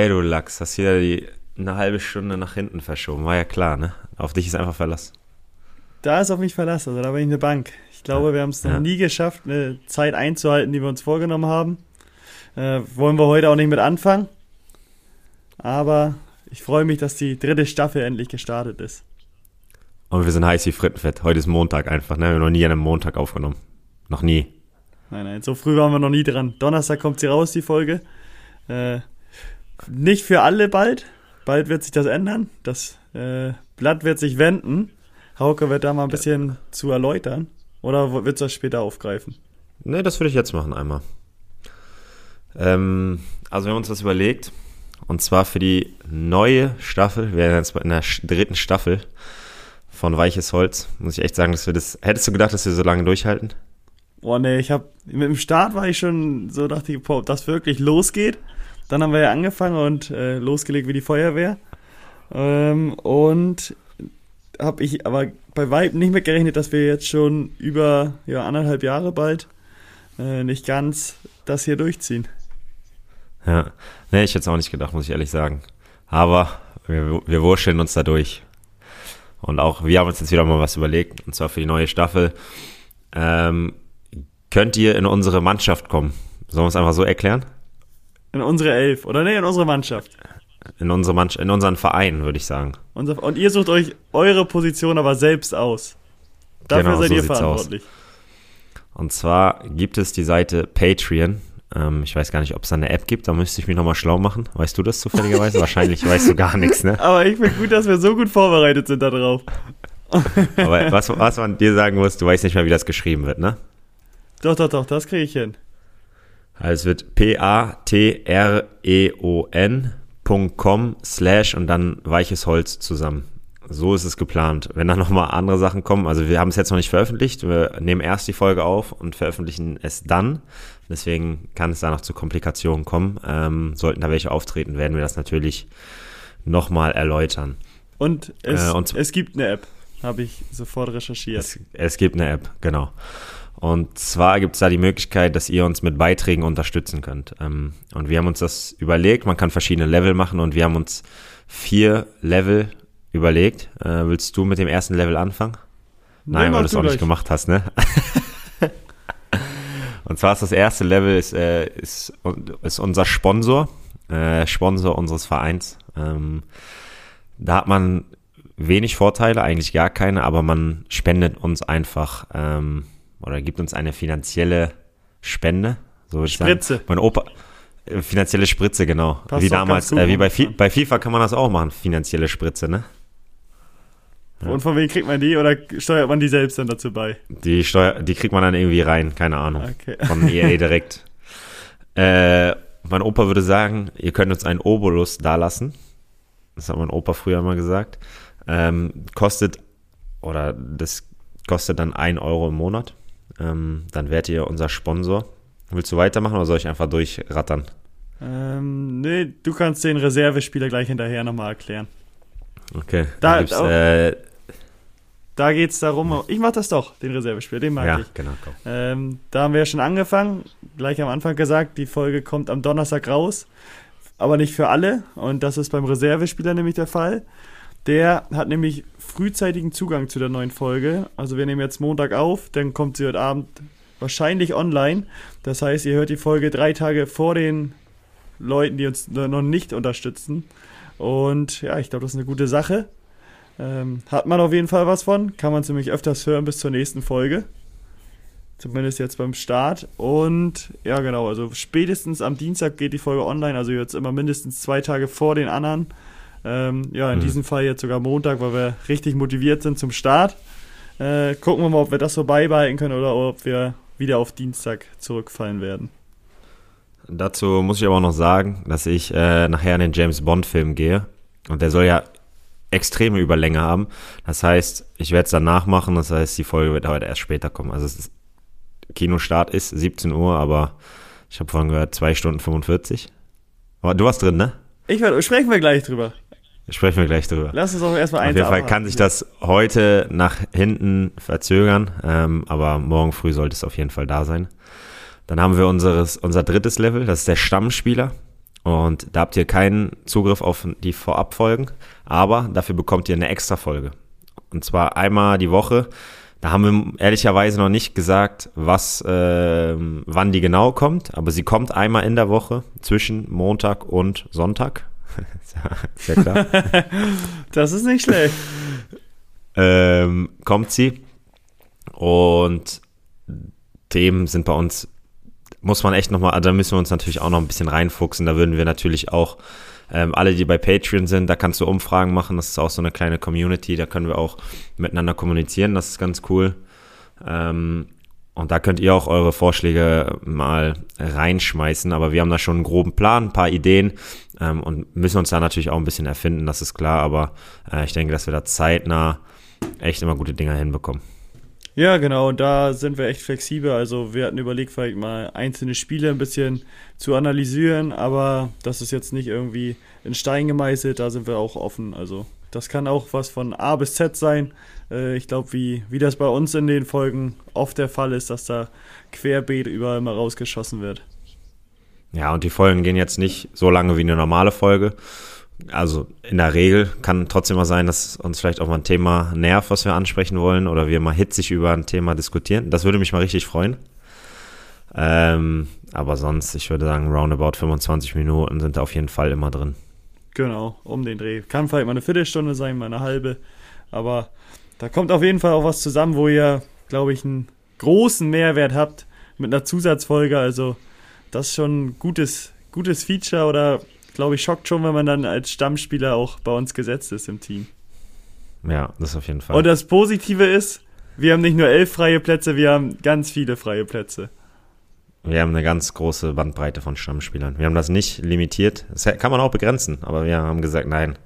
Ey, du Lachs, hast hier die eine halbe Stunde nach hinten verschoben. War ja klar, ne? Auf dich ist einfach Verlass. Da ist auf mich Verlass, also da bin ich eine Bank. Ich glaube, ja. wir haben es noch ja. nie geschafft, eine Zeit einzuhalten, die wir uns vorgenommen haben. Äh, wollen wir heute auch nicht mit anfangen. Aber ich freue mich, dass die dritte Staffel endlich gestartet ist. Und wir sind heiß wie Frittenfett. Heute ist Montag einfach, ne? Wir haben noch nie an einem Montag aufgenommen. Noch nie. Nein, nein, so früh waren wir noch nie dran. Donnerstag kommt sie raus, die Folge. Äh, nicht für alle bald. Bald wird sich das ändern. Das äh, Blatt wird sich wenden. Hauke wird da mal ein bisschen zu erläutern. Oder willst du das später aufgreifen? Nee, das würde ich jetzt machen einmal. Ähm, also wir haben uns das überlegt. Und zwar für die neue Staffel, wir sind jetzt in der dritten Staffel von Weiches Holz. Muss ich echt sagen, dass wir das. Hättest du gedacht, dass wir so lange durchhalten? Boah, nee, ich hab. Mit dem Start war ich schon so, dachte ich, boah, ob das wirklich losgeht. Dann haben wir ja angefangen und äh, losgelegt wie die Feuerwehr. Ähm, und habe ich aber bei Weib nicht mit gerechnet, dass wir jetzt schon über ja, anderthalb Jahre bald äh, nicht ganz das hier durchziehen. Ja, nee, ich hätte es auch nicht gedacht, muss ich ehrlich sagen. Aber wir, wir wurscheln uns da durch. Und auch wir haben uns jetzt wieder mal was überlegt, und zwar für die neue Staffel. Ähm, könnt ihr in unsere Mannschaft kommen? Sollen wir es einfach so erklären? In unsere Elf, oder nee, in unsere Mannschaft. In, unsere Mannschaft, in unseren Verein, würde ich sagen. Und ihr sucht euch eure Position aber selbst aus. Dafür genau, seid so ihr verantwortlich. Aus. Und zwar gibt es die Seite Patreon. Ähm, ich weiß gar nicht, ob es da eine App gibt, da müsste ich mich nochmal schlau machen. Weißt du das zufälligerweise? Wahrscheinlich weißt du gar nichts, ne? Aber ich finde gut, dass wir so gut vorbereitet sind darauf. Aber was, was man dir sagen muss, du weißt nicht mehr, wie das geschrieben wird, ne? Doch, doch, doch, das kriege ich hin. Also es wird P-A-T-R-E-O-N.com slash und dann weiches Holz zusammen. So ist es geplant. Wenn da nochmal andere Sachen kommen, also wir haben es jetzt noch nicht veröffentlicht, wir nehmen erst die Folge auf und veröffentlichen es dann. Deswegen kann es da noch zu Komplikationen kommen. Ähm, sollten da welche auftreten, werden wir das natürlich nochmal erläutern. Und es, äh, und es gibt eine App, habe ich sofort recherchiert. Es, es gibt eine App, genau. Und zwar gibt es da die Möglichkeit, dass ihr uns mit Beiträgen unterstützen könnt. Ähm, und wir haben uns das überlegt, man kann verschiedene Level machen und wir haben uns vier Level überlegt. Äh, willst du mit dem ersten Level anfangen? Nein, weil du es auch nicht gemacht hast, ne? Und zwar ist das erste Level ist, äh, ist, ist unser Sponsor, äh, Sponsor unseres Vereins. Ähm, da hat man wenig Vorteile, eigentlich gar keine, aber man spendet uns einfach ähm, oder gibt uns eine finanzielle Spende. So Spritze. Sagen. Mein Opa, äh, finanzielle Spritze, genau. Passt wie damals, äh, wie bei, bei FIFA kann man das auch machen, finanzielle Spritze, ne? Ja. Und von wem kriegt man die oder steuert man die selbst dann dazu bei? Die, steuer, die kriegt man dann irgendwie rein, keine Ahnung. Okay. Von EA direkt. äh, mein Opa würde sagen, ihr könnt uns einen Obolus dalassen. Das hat mein Opa früher mal gesagt. Ähm, kostet, oder das kostet dann ein Euro im Monat. Ähm, dann werdet ihr unser Sponsor. Willst du weitermachen oder soll ich einfach durchrattern? Ähm, nee, du kannst den Reservespieler gleich hinterher nochmal erklären. Okay. Da, äh, da geht es darum, ich mache das doch, den Reservespieler, den mag ja, ich. genau. Ähm, da haben wir ja schon angefangen, gleich am Anfang gesagt, die Folge kommt am Donnerstag raus, aber nicht für alle. Und das ist beim Reservespieler nämlich der Fall. Der hat nämlich frühzeitigen Zugang zu der neuen Folge. Also wir nehmen jetzt Montag auf, dann kommt sie heute Abend wahrscheinlich online. Das heißt, ihr hört die Folge drei Tage vor den Leuten, die uns noch nicht unterstützen. Und ja, ich glaube, das ist eine gute Sache. Ähm, hat man auf jeden Fall was von. Kann man ziemlich öfters hören bis zur nächsten Folge. Zumindest jetzt beim Start. Und ja, genau, also spätestens am Dienstag geht die Folge online. Also jetzt immer mindestens zwei Tage vor den anderen. Ähm, ja, in mhm. diesem Fall jetzt sogar Montag, weil wir richtig motiviert sind zum Start. Äh, gucken wir mal, ob wir das so beibehalten können oder ob wir wieder auf Dienstag zurückfallen werden. Dazu muss ich aber auch noch sagen, dass ich äh, nachher in den James Bond-Film gehe. Und der soll ja extreme Überlänge haben. Das heißt, ich werde es dann nachmachen. Das heißt, die Folge wird heute erst später kommen. Also ist, Kinostart ist 17 Uhr, aber ich habe vorhin gehört 2 Stunden 45. Aber du warst drin, ne? Ich werd, sprechen wir gleich drüber. Sprechen wir gleich drüber. Lass uns auch erstmal eins Auf jeden Fall kann sich das heute nach hinten verzögern, ähm, aber morgen früh sollte es auf jeden Fall da sein. Dann haben wir unseres, unser drittes Level, das ist der Stammspieler. Und da habt ihr keinen Zugriff auf die Vorabfolgen, aber dafür bekommt ihr eine extra Folge. Und zwar einmal die Woche. Da haben wir ehrlicherweise noch nicht gesagt, was, äh, wann die genau kommt, aber sie kommt einmal in der Woche zwischen Montag und Sonntag. Sehr klar. das ist nicht schlecht. ähm, kommt sie. Und Themen sind bei uns muss man echt nochmal, also da müssen wir uns natürlich auch noch ein bisschen reinfuchsen. Da würden wir natürlich auch ähm, alle, die bei Patreon sind, da kannst du Umfragen machen. Das ist auch so eine kleine Community. Da können wir auch miteinander kommunizieren. Das ist ganz cool. Ähm, und da könnt ihr auch eure Vorschläge mal reinschmeißen. Aber wir haben da schon einen groben Plan, ein paar Ideen ähm, und müssen uns da natürlich auch ein bisschen erfinden. Das ist klar. Aber äh, ich denke, dass wir da zeitnah echt immer gute Dinger hinbekommen. Ja, genau, und da sind wir echt flexibel. Also wir hatten überlegt, vielleicht mal einzelne Spiele ein bisschen zu analysieren, aber das ist jetzt nicht irgendwie in Stein gemeißelt, da sind wir auch offen. Also das kann auch was von A bis Z sein. Äh, ich glaube, wie, wie das bei uns in den Folgen oft der Fall ist, dass da querbeet überall mal rausgeschossen wird. Ja, und die Folgen gehen jetzt nicht so lange wie eine normale Folge also in der Regel kann trotzdem mal sein, dass uns vielleicht auch mal ein Thema nervt, was wir ansprechen wollen, oder wir mal hitzig über ein Thema diskutieren. Das würde mich mal richtig freuen. Ähm, aber sonst, ich würde sagen, roundabout 25 Minuten sind da auf jeden Fall immer drin. Genau, um den Dreh. Kann vielleicht mal eine Viertelstunde sein, mal eine halbe. Aber da kommt auf jeden Fall auch was zusammen, wo ihr, glaube ich, einen großen Mehrwert habt mit einer Zusatzfolge. Also, das ist schon ein gutes, gutes Feature oder glaube ich, schockt schon, wenn man dann als Stammspieler auch bei uns gesetzt ist im Team. Ja, das auf jeden Fall. Und das Positive ist, wir haben nicht nur elf freie Plätze, wir haben ganz viele freie Plätze. Wir haben eine ganz große Bandbreite von Stammspielern. Wir haben das nicht limitiert. Das kann man auch begrenzen, aber wir haben gesagt, nein.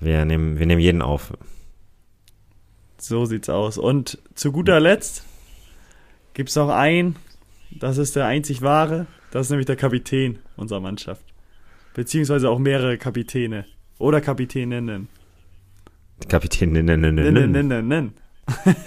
Wir nehmen, wir nehmen jeden auf. So sieht's aus. Und zu guter Letzt gibt es noch einen, das ist der einzig wahre, das ist nämlich der Kapitän unserer Mannschaft. Beziehungsweise auch mehrere Kapitäne. Oder Kapitäninnen. Kapitäninnen.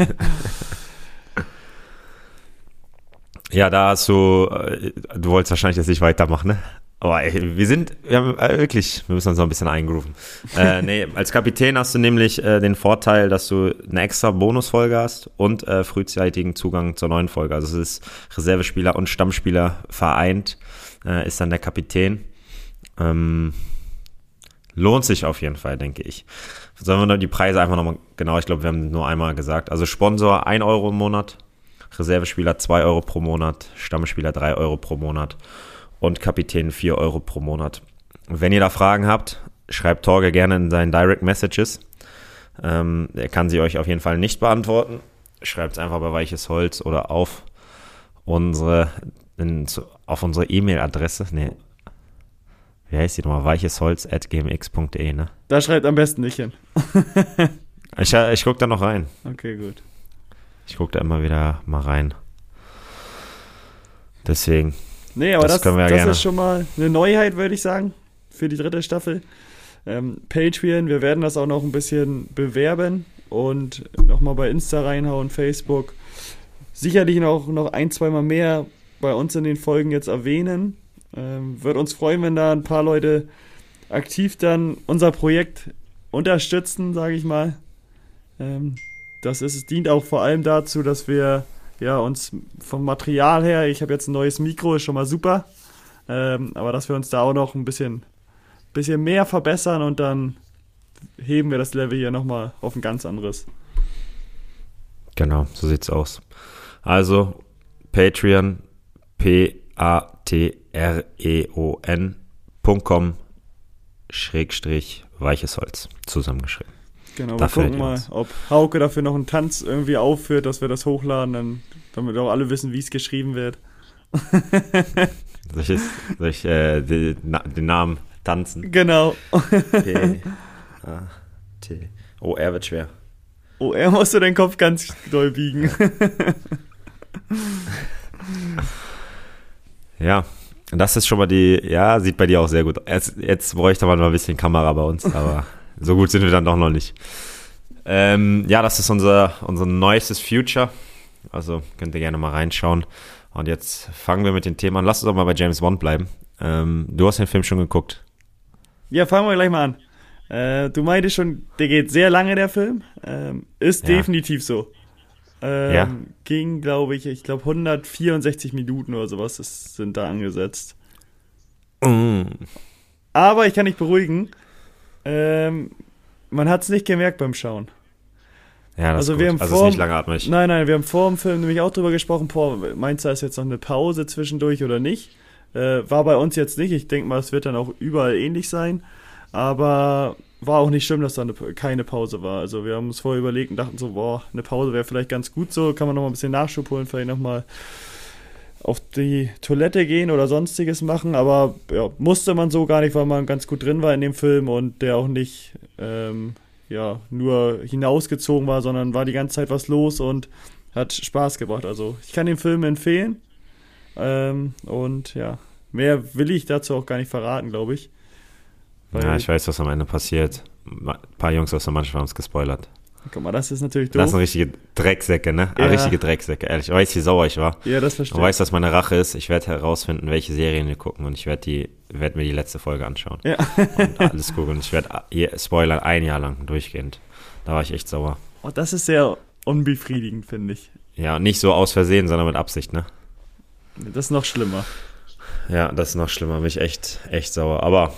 ja, da hast du, äh, du wolltest wahrscheinlich jetzt nicht weitermachen, ne? Aber ey, wir sind, wir haben äh, wirklich, wir müssen uns noch ein bisschen eingrooven. äh, nee, als Kapitän hast du nämlich äh, den Vorteil, dass du eine extra Bonusfolge hast und äh, frühzeitigen Zugang zur neuen Folge. Also es ist Reservespieler und Stammspieler vereint, äh, ist dann der Kapitän. Ähm, lohnt sich auf jeden Fall, denke ich. Sollen wir noch die Preise einfach nochmal, genau, ich glaube, wir haben nur einmal gesagt. Also Sponsor 1 Euro im Monat, Reservespieler 2 Euro pro Monat, Stammspieler 3 Euro pro Monat und Kapitän 4 Euro pro Monat. Wenn ihr da Fragen habt, schreibt Torge gerne in seinen Direct Messages. Ähm, er kann sie euch auf jeden Fall nicht beantworten. Schreibt es einfach bei Weiches Holz oder auf unsere, in, auf unsere E-Mail-Adresse. Nee, wie heißt die nochmal? weichesholz.gmx.de, ne? Da schreibt am besten nicht hin. ich, ich guck da noch rein. Okay, gut. Ich guck da immer wieder mal rein. Deswegen. Nee, aber das, das, das ist schon mal eine Neuheit, würde ich sagen, für die dritte Staffel. Ähm, Patreon, wir werden das auch noch ein bisschen bewerben und nochmal bei Insta reinhauen, Facebook. Sicherlich noch, noch ein, zweimal mehr bei uns in den Folgen jetzt erwähnen. Ähm, Würde uns freuen, wenn da ein paar Leute aktiv dann unser Projekt unterstützen, sage ich mal. Ähm, das ist, dient auch vor allem dazu, dass wir ja, uns vom Material her, ich habe jetzt ein neues Mikro, ist schon mal super, ähm, aber dass wir uns da auch noch ein bisschen, bisschen mehr verbessern und dann heben wir das Level hier nochmal auf ein ganz anderes. Genau, so sieht's aus. Also Patreon, P-A-T-R-E-O-N.com Schrägstrich weiches Holz zusammengeschrieben. Genau, wir gucken mal, ob Hauke dafür noch einen Tanz irgendwie aufführt, dass wir das hochladen, dann, damit auch alle wissen, wie es geschrieben wird. soll ich, soll ich äh, den, den, Namen tanzen? Genau. P A T Oh, er wird schwer. Oh, er musst du deinen Kopf ganz doll biegen. ja, das ist schon mal die, ja, sieht bei dir auch sehr gut. Jetzt, jetzt bräuchte man mal ein bisschen Kamera bei uns, aber so gut sind wir dann doch noch nicht. Ähm, ja, das ist unser, unser neuestes Future. Also könnt ihr gerne mal reinschauen. Und jetzt fangen wir mit dem Thema an. Lass uns doch mal bei James Bond bleiben. Ähm, du hast den Film schon geguckt. Ja, fangen wir gleich mal an. Äh, du meintest schon, der geht sehr lange, der Film. Ähm, ist ja. definitiv so. Ähm, ja. Ging, glaube ich, ich glaube 164 Minuten oder sowas ist, sind da angesetzt. Mm. Aber ich kann dich beruhigen. Ähm, man hat es nicht gemerkt beim Schauen. Ja, das also ist wir haben also vor, ist nicht langatmig. Nein, nein, wir haben vor dem Film nämlich auch drüber gesprochen, boah, meinst du, da ist jetzt noch eine Pause zwischendurch oder nicht? Äh, war bei uns jetzt nicht. Ich denke mal, es wird dann auch überall ähnlich sein. Aber war auch nicht schlimm, dass da eine, keine Pause war. Also wir haben uns vorher überlegt und dachten so, boah, eine Pause wäre vielleicht ganz gut so. Kann man noch mal ein bisschen Nachschub holen, vielleicht noch mal auf die Toilette gehen oder sonstiges machen. Aber ja, musste man so gar nicht, weil man ganz gut drin war in dem Film und der auch nicht ähm, ja, nur hinausgezogen war, sondern war die ganze Zeit was los und hat Spaß gebracht. Also ich kann den Film empfehlen. Ähm, und ja, mehr will ich dazu auch gar nicht verraten, glaube ich. ja, ich weiß, was am Ende passiert. Ein paar Jungs aus der Mannschaft haben es gespoilert. Guck mal, das ist natürlich doof. Das sind richtige Drecksäcke, ne? Ja. richtige Drecksäcke, ehrlich. Ich weiß, wie sauer ich war. Ja, das verstehe ich. Du weißt, was meine Rache ist. Ich werde herausfinden, welche Serien wir gucken und ich werde die, werd mir die letzte Folge anschauen. Ja. und alles gucken. Und ich werde spoilern ein Jahr lang durchgehend. Da war ich echt sauer. Oh, das ist sehr unbefriedigend, finde ich. Ja, nicht so aus Versehen, sondern mit Absicht, ne? Das ist noch schlimmer. Ja, das ist noch schlimmer. Bin ich echt, echt sauer. Aber,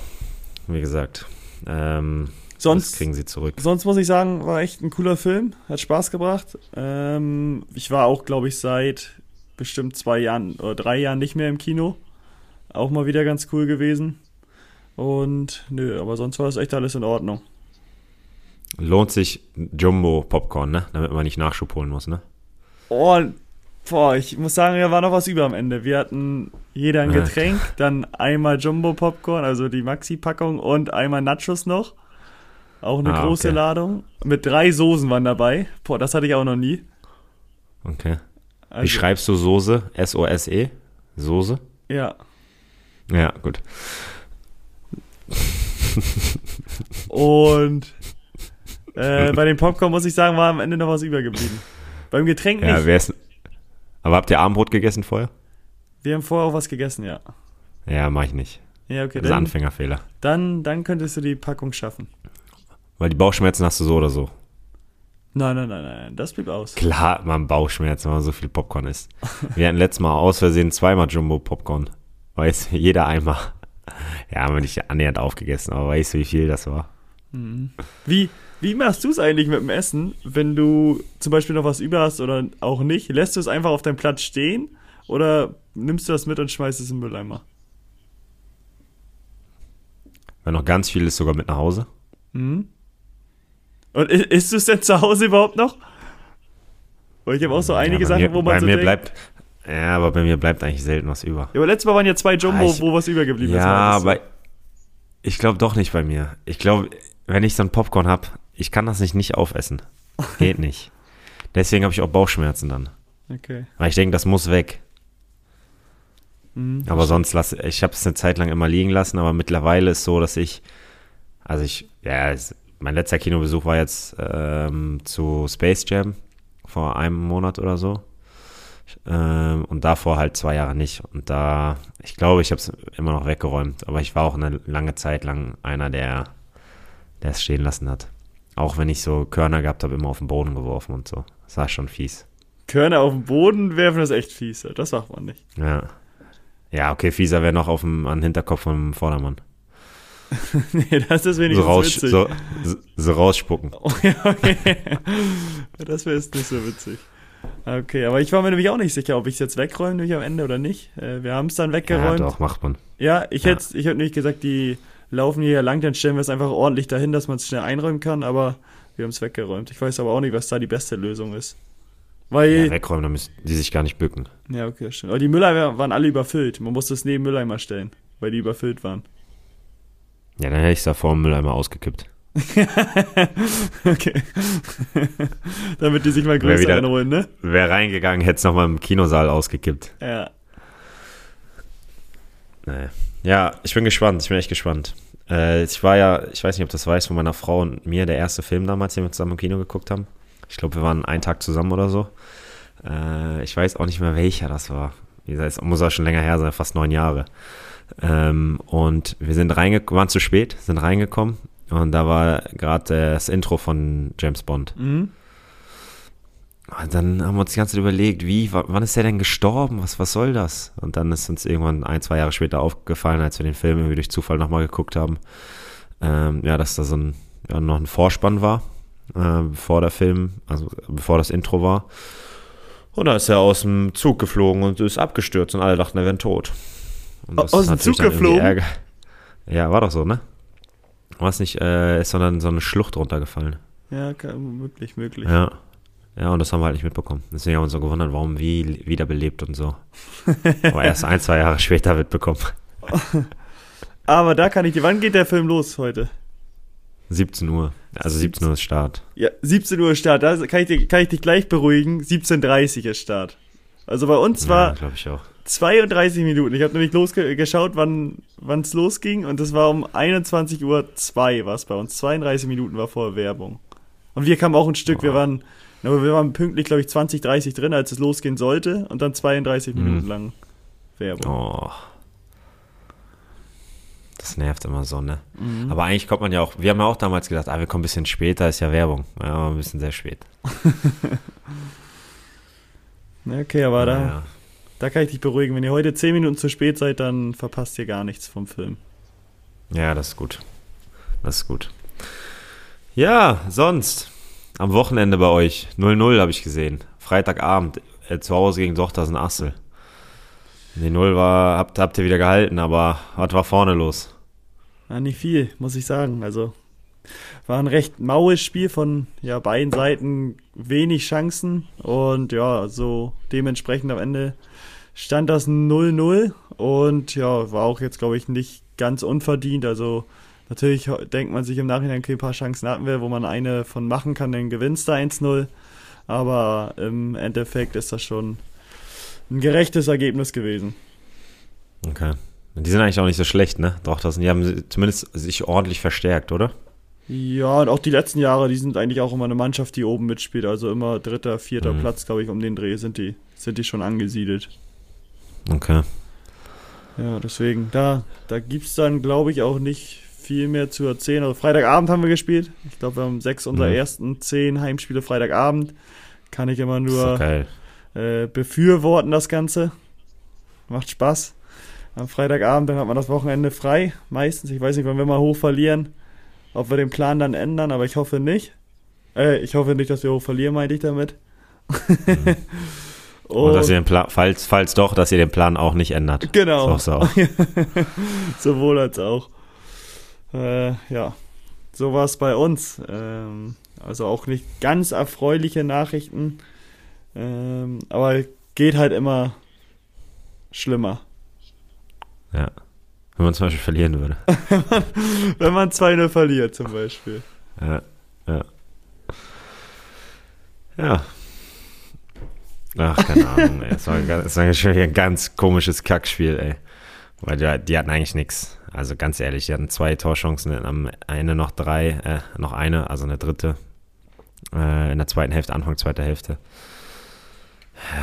wie gesagt, ähm, sonst kriegen sie zurück. Sonst muss ich sagen, war echt ein cooler Film. Hat Spaß gebracht. Ähm, ich war auch, glaube ich, seit bestimmt zwei Jahren oder drei Jahren nicht mehr im Kino. Auch mal wieder ganz cool gewesen. Und nö, aber sonst war das echt alles in Ordnung. Lohnt sich Jumbo Popcorn, ne? Damit man nicht Nachschub holen muss, ne? Oh, Boah, ich muss sagen, da war noch was über am Ende. Wir hatten jeder ein Getränk, dann einmal Jumbo Popcorn, also die Maxi-Packung und einmal Nachos noch. Auch eine ah, große okay. Ladung. Mit drei Soßen waren dabei. Boah, das hatte ich auch noch nie. Okay. Also, Wie schreibst du Soße? S-O-S-E? Soße? Ja. Ja, gut. Und äh, bei dem Popcorn muss ich sagen, war am Ende noch was übergeblieben. Beim Getränk ja, nicht. Wer ist, aber habt ihr Abendbrot gegessen vorher? Wir haben vorher auch was gegessen, ja. Ja, mach ich nicht. Ja, okay. Das ist ein Anfängerfehler. Dann, dann könntest du die Packung schaffen. Weil die Bauchschmerzen hast du so oder so. Nein, nein, nein, nein, das blieb aus. Klar, man Bauchschmerzen, wenn man so viel Popcorn isst. Wir hatten letztes Mal aus Versehen zweimal Jumbo Popcorn. Weißt du, jeder einmal. Ja, haben wir nicht annähernd aufgegessen, aber weißt du, wie viel das war? Mhm. Wie, wie machst du es eigentlich mit dem Essen, wenn du zum Beispiel noch was über hast oder auch nicht? Lässt du es einfach auf deinem Platz stehen oder nimmst du das mit und schmeißt es in den Mülleimer? Wenn noch ganz viel ist, sogar mit nach Hause. Mhm. Und isst du es denn zu Hause überhaupt noch? Weil ich habe auch so einige ja, Sachen, mir, wo man bei so mir denkt, bleibt, Ja, aber bei mir bleibt eigentlich selten was über. Ja, aber letztes Mal waren ja zwei Jumbo, ah, ich, wo was übergeblieben ja, ist. Ja, aber ich glaube doch nicht bei mir. Ich glaube, wenn ich so ein Popcorn habe, ich kann das nicht nicht aufessen. Geht nicht. Deswegen habe ich auch Bauchschmerzen dann. Okay. Weil ich denke, das muss weg. Mhm, aber sonst lasse ich habe es eine Zeit lang immer liegen lassen, aber mittlerweile ist so, dass ich, also ich, ja, es, mein letzter Kinobesuch war jetzt ähm, zu Space Jam vor einem Monat oder so. Ähm, und davor halt zwei Jahre nicht. Und da, ich glaube, ich habe es immer noch weggeräumt. Aber ich war auch eine lange Zeit lang einer, der es stehen lassen hat. Auch wenn ich so Körner gehabt habe, immer auf den Boden geworfen und so. Das war schon fies. Körner auf den Boden werfen ist echt fies. Das macht man nicht. Ja. Ja, okay, fieser wäre noch auf dem an Hinterkopf vom Vordermann. nee, das ist wenigstens so raus, witzig. So, so, rausspucken. Oh, ja, okay. das wäre jetzt nicht so witzig. Okay, aber ich war mir nämlich auch nicht sicher, ob ich es jetzt wegräume nämlich am Ende oder nicht. Äh, wir haben es dann weggeräumt. Ja, doch, macht man. Ja, ich ja. hätte ich hätte nämlich gesagt, die laufen hier lang, dann stellen wir es einfach ordentlich dahin, dass man es schnell einräumen kann, aber wir haben es weggeräumt. Ich weiß aber auch nicht, was da die beste Lösung ist. Weil, ja, wegräumen, dann müssen die sich gar nicht bücken. Ja, okay, stimmt. Aber die Mülleimer waren alle überfüllt. Man musste es neben Mülleimer stellen, weil die überfüllt waren. Ja, dann hätte ich es da vor dem Mülleimer ausgekippt. okay. Damit die sich mal größer wieder, einholen, ne? Wäre reingegangen, hätte es nochmal im Kinosaal ausgekippt. Ja. Naja. Ja, ich bin gespannt. Ich bin echt gespannt. Äh, ich war ja, ich weiß nicht, ob das weiß, von meiner Frau und mir der erste Film damals, den wir zusammen im Kino geguckt haben. Ich glaube, wir waren einen Tag zusammen oder so. Äh, ich weiß auch nicht mehr, welcher das war. Wie gesagt, es muss auch schon länger her sein, fast neun Jahre. Ähm, und wir sind reingekommen, waren zu spät, sind reingekommen und da war gerade das Intro von James Bond. Mhm. Und dann haben wir uns die ganze Zeit überlegt, wie, wann ist der denn gestorben? Was, was soll das? Und dann ist uns irgendwann ein, zwei Jahre später aufgefallen, als wir den Film irgendwie durch Zufall nochmal geguckt haben, ähm, ja, dass da so ein, ja, noch ein Vorspann war, äh, bevor der Film, also bevor das Intro war. Und da ist er aus dem Zug geflogen und ist abgestürzt und alle dachten, er wäre tot. Aus dem Zug geflogen? Ja, war doch so, ne? War es nicht, äh, ist sondern so eine Schlucht runtergefallen. Ja, möglich, möglich. Ja. Ja, und das haben wir halt nicht mitbekommen. Deswegen haben wir uns so gewundert, warum wie wiederbelebt und so. Aber erst ein, zwei Jahre später mitbekommen. Aber da kann ich dir, wann geht der Film los heute? 17 Uhr. Also 17 Uhr ist Start. Ja, 17 Uhr ist Start. Da kann ich, dir, kann ich dich gleich beruhigen. 17.30 Uhr ist Start. Also bei uns war ja, 32 Minuten. Ich habe nämlich losgeschaut, wann es losging und das war um 21.02 Uhr war es bei uns. 32 Minuten war vor Werbung. Und wir kamen auch ein Stück, oh. wir waren aber wir waren pünktlich, glaube ich, 20, 30 drin, als es losgehen sollte und dann 32 mhm. Minuten lang Werbung. Oh. Das nervt immer so, ne? Mhm. Aber eigentlich kommt man ja auch, wir haben ja auch damals gedacht, ah, wir kommen ein bisschen später, ist ja Werbung. Ja, ein bisschen sehr spät. okay, aber ja, da, ja. Da kann ich dich beruhigen. Wenn ihr heute 10 Minuten zu spät seid, dann verpasst ihr gar nichts vom Film. Ja, das ist gut. Das ist gut. Ja, sonst am Wochenende bei euch. 0-0 habe ich gesehen. Freitagabend. Äh, zu Hause gegen Dochters Assel. Die 0 war, habt, habt ihr wieder gehalten, aber was war vorne los? Ja, nicht viel, muss ich sagen. Also war ein recht maues Spiel von ja, beiden Seiten, wenig Chancen und ja, so dementsprechend am Ende stand das 0-0 und ja, war auch jetzt, glaube ich, nicht ganz unverdient. Also Natürlich denkt man sich im Nachhinein, okay, ein paar Chancen hatten wir, wo man eine von machen kann, dann gewinnst du 1-0. Aber im Endeffekt ist das schon ein gerechtes Ergebnis gewesen. Okay. Die sind eigentlich auch nicht so schlecht, ne? Das, die haben zumindest sich ordentlich verstärkt, oder? Ja, und auch die letzten Jahre, die sind eigentlich auch immer eine Mannschaft, die oben mitspielt. Also immer dritter, vierter mhm. Platz, glaube ich, um den Dreh sind die, sind die schon angesiedelt. Okay. Ja, deswegen, da, da gibt es dann, glaube ich, auch nicht viel mehr zu erzählen. Also Freitagabend haben wir gespielt. Ich glaube, wir haben sechs unserer mhm. ersten zehn Heimspiele Freitagabend. Kann ich immer nur äh, befürworten, das Ganze. Macht Spaß. Am Freitagabend, dann hat man das Wochenende frei. Meistens. Ich weiß nicht, wenn wir mal hoch verlieren, ob wir den Plan dann ändern, aber ich hoffe nicht. Äh, ich hoffe nicht, dass wir hoch verlieren, meinte ich damit. Mhm. Und dass ihr den Plan, falls, falls doch, dass ihr den Plan auch nicht ändert. Genau. So, Sowohl als auch. Äh, ja, so war es bei uns. Ähm, also auch nicht ganz erfreuliche Nachrichten. Ähm, aber geht halt immer schlimmer. Ja. Wenn man zum Beispiel verlieren würde. Wenn man 2-0 verliert, zum Beispiel. Ja, ja. Ja. Ach, keine Ahnung, ey. Es war, es war ein ganz komisches Kackspiel, ey. Weil die, die hatten eigentlich nichts. Also ganz ehrlich, die hatten zwei Torchancen, am Ende noch drei, äh, noch eine, also eine dritte. Äh, in der zweiten Hälfte, Anfang zweiter Hälfte.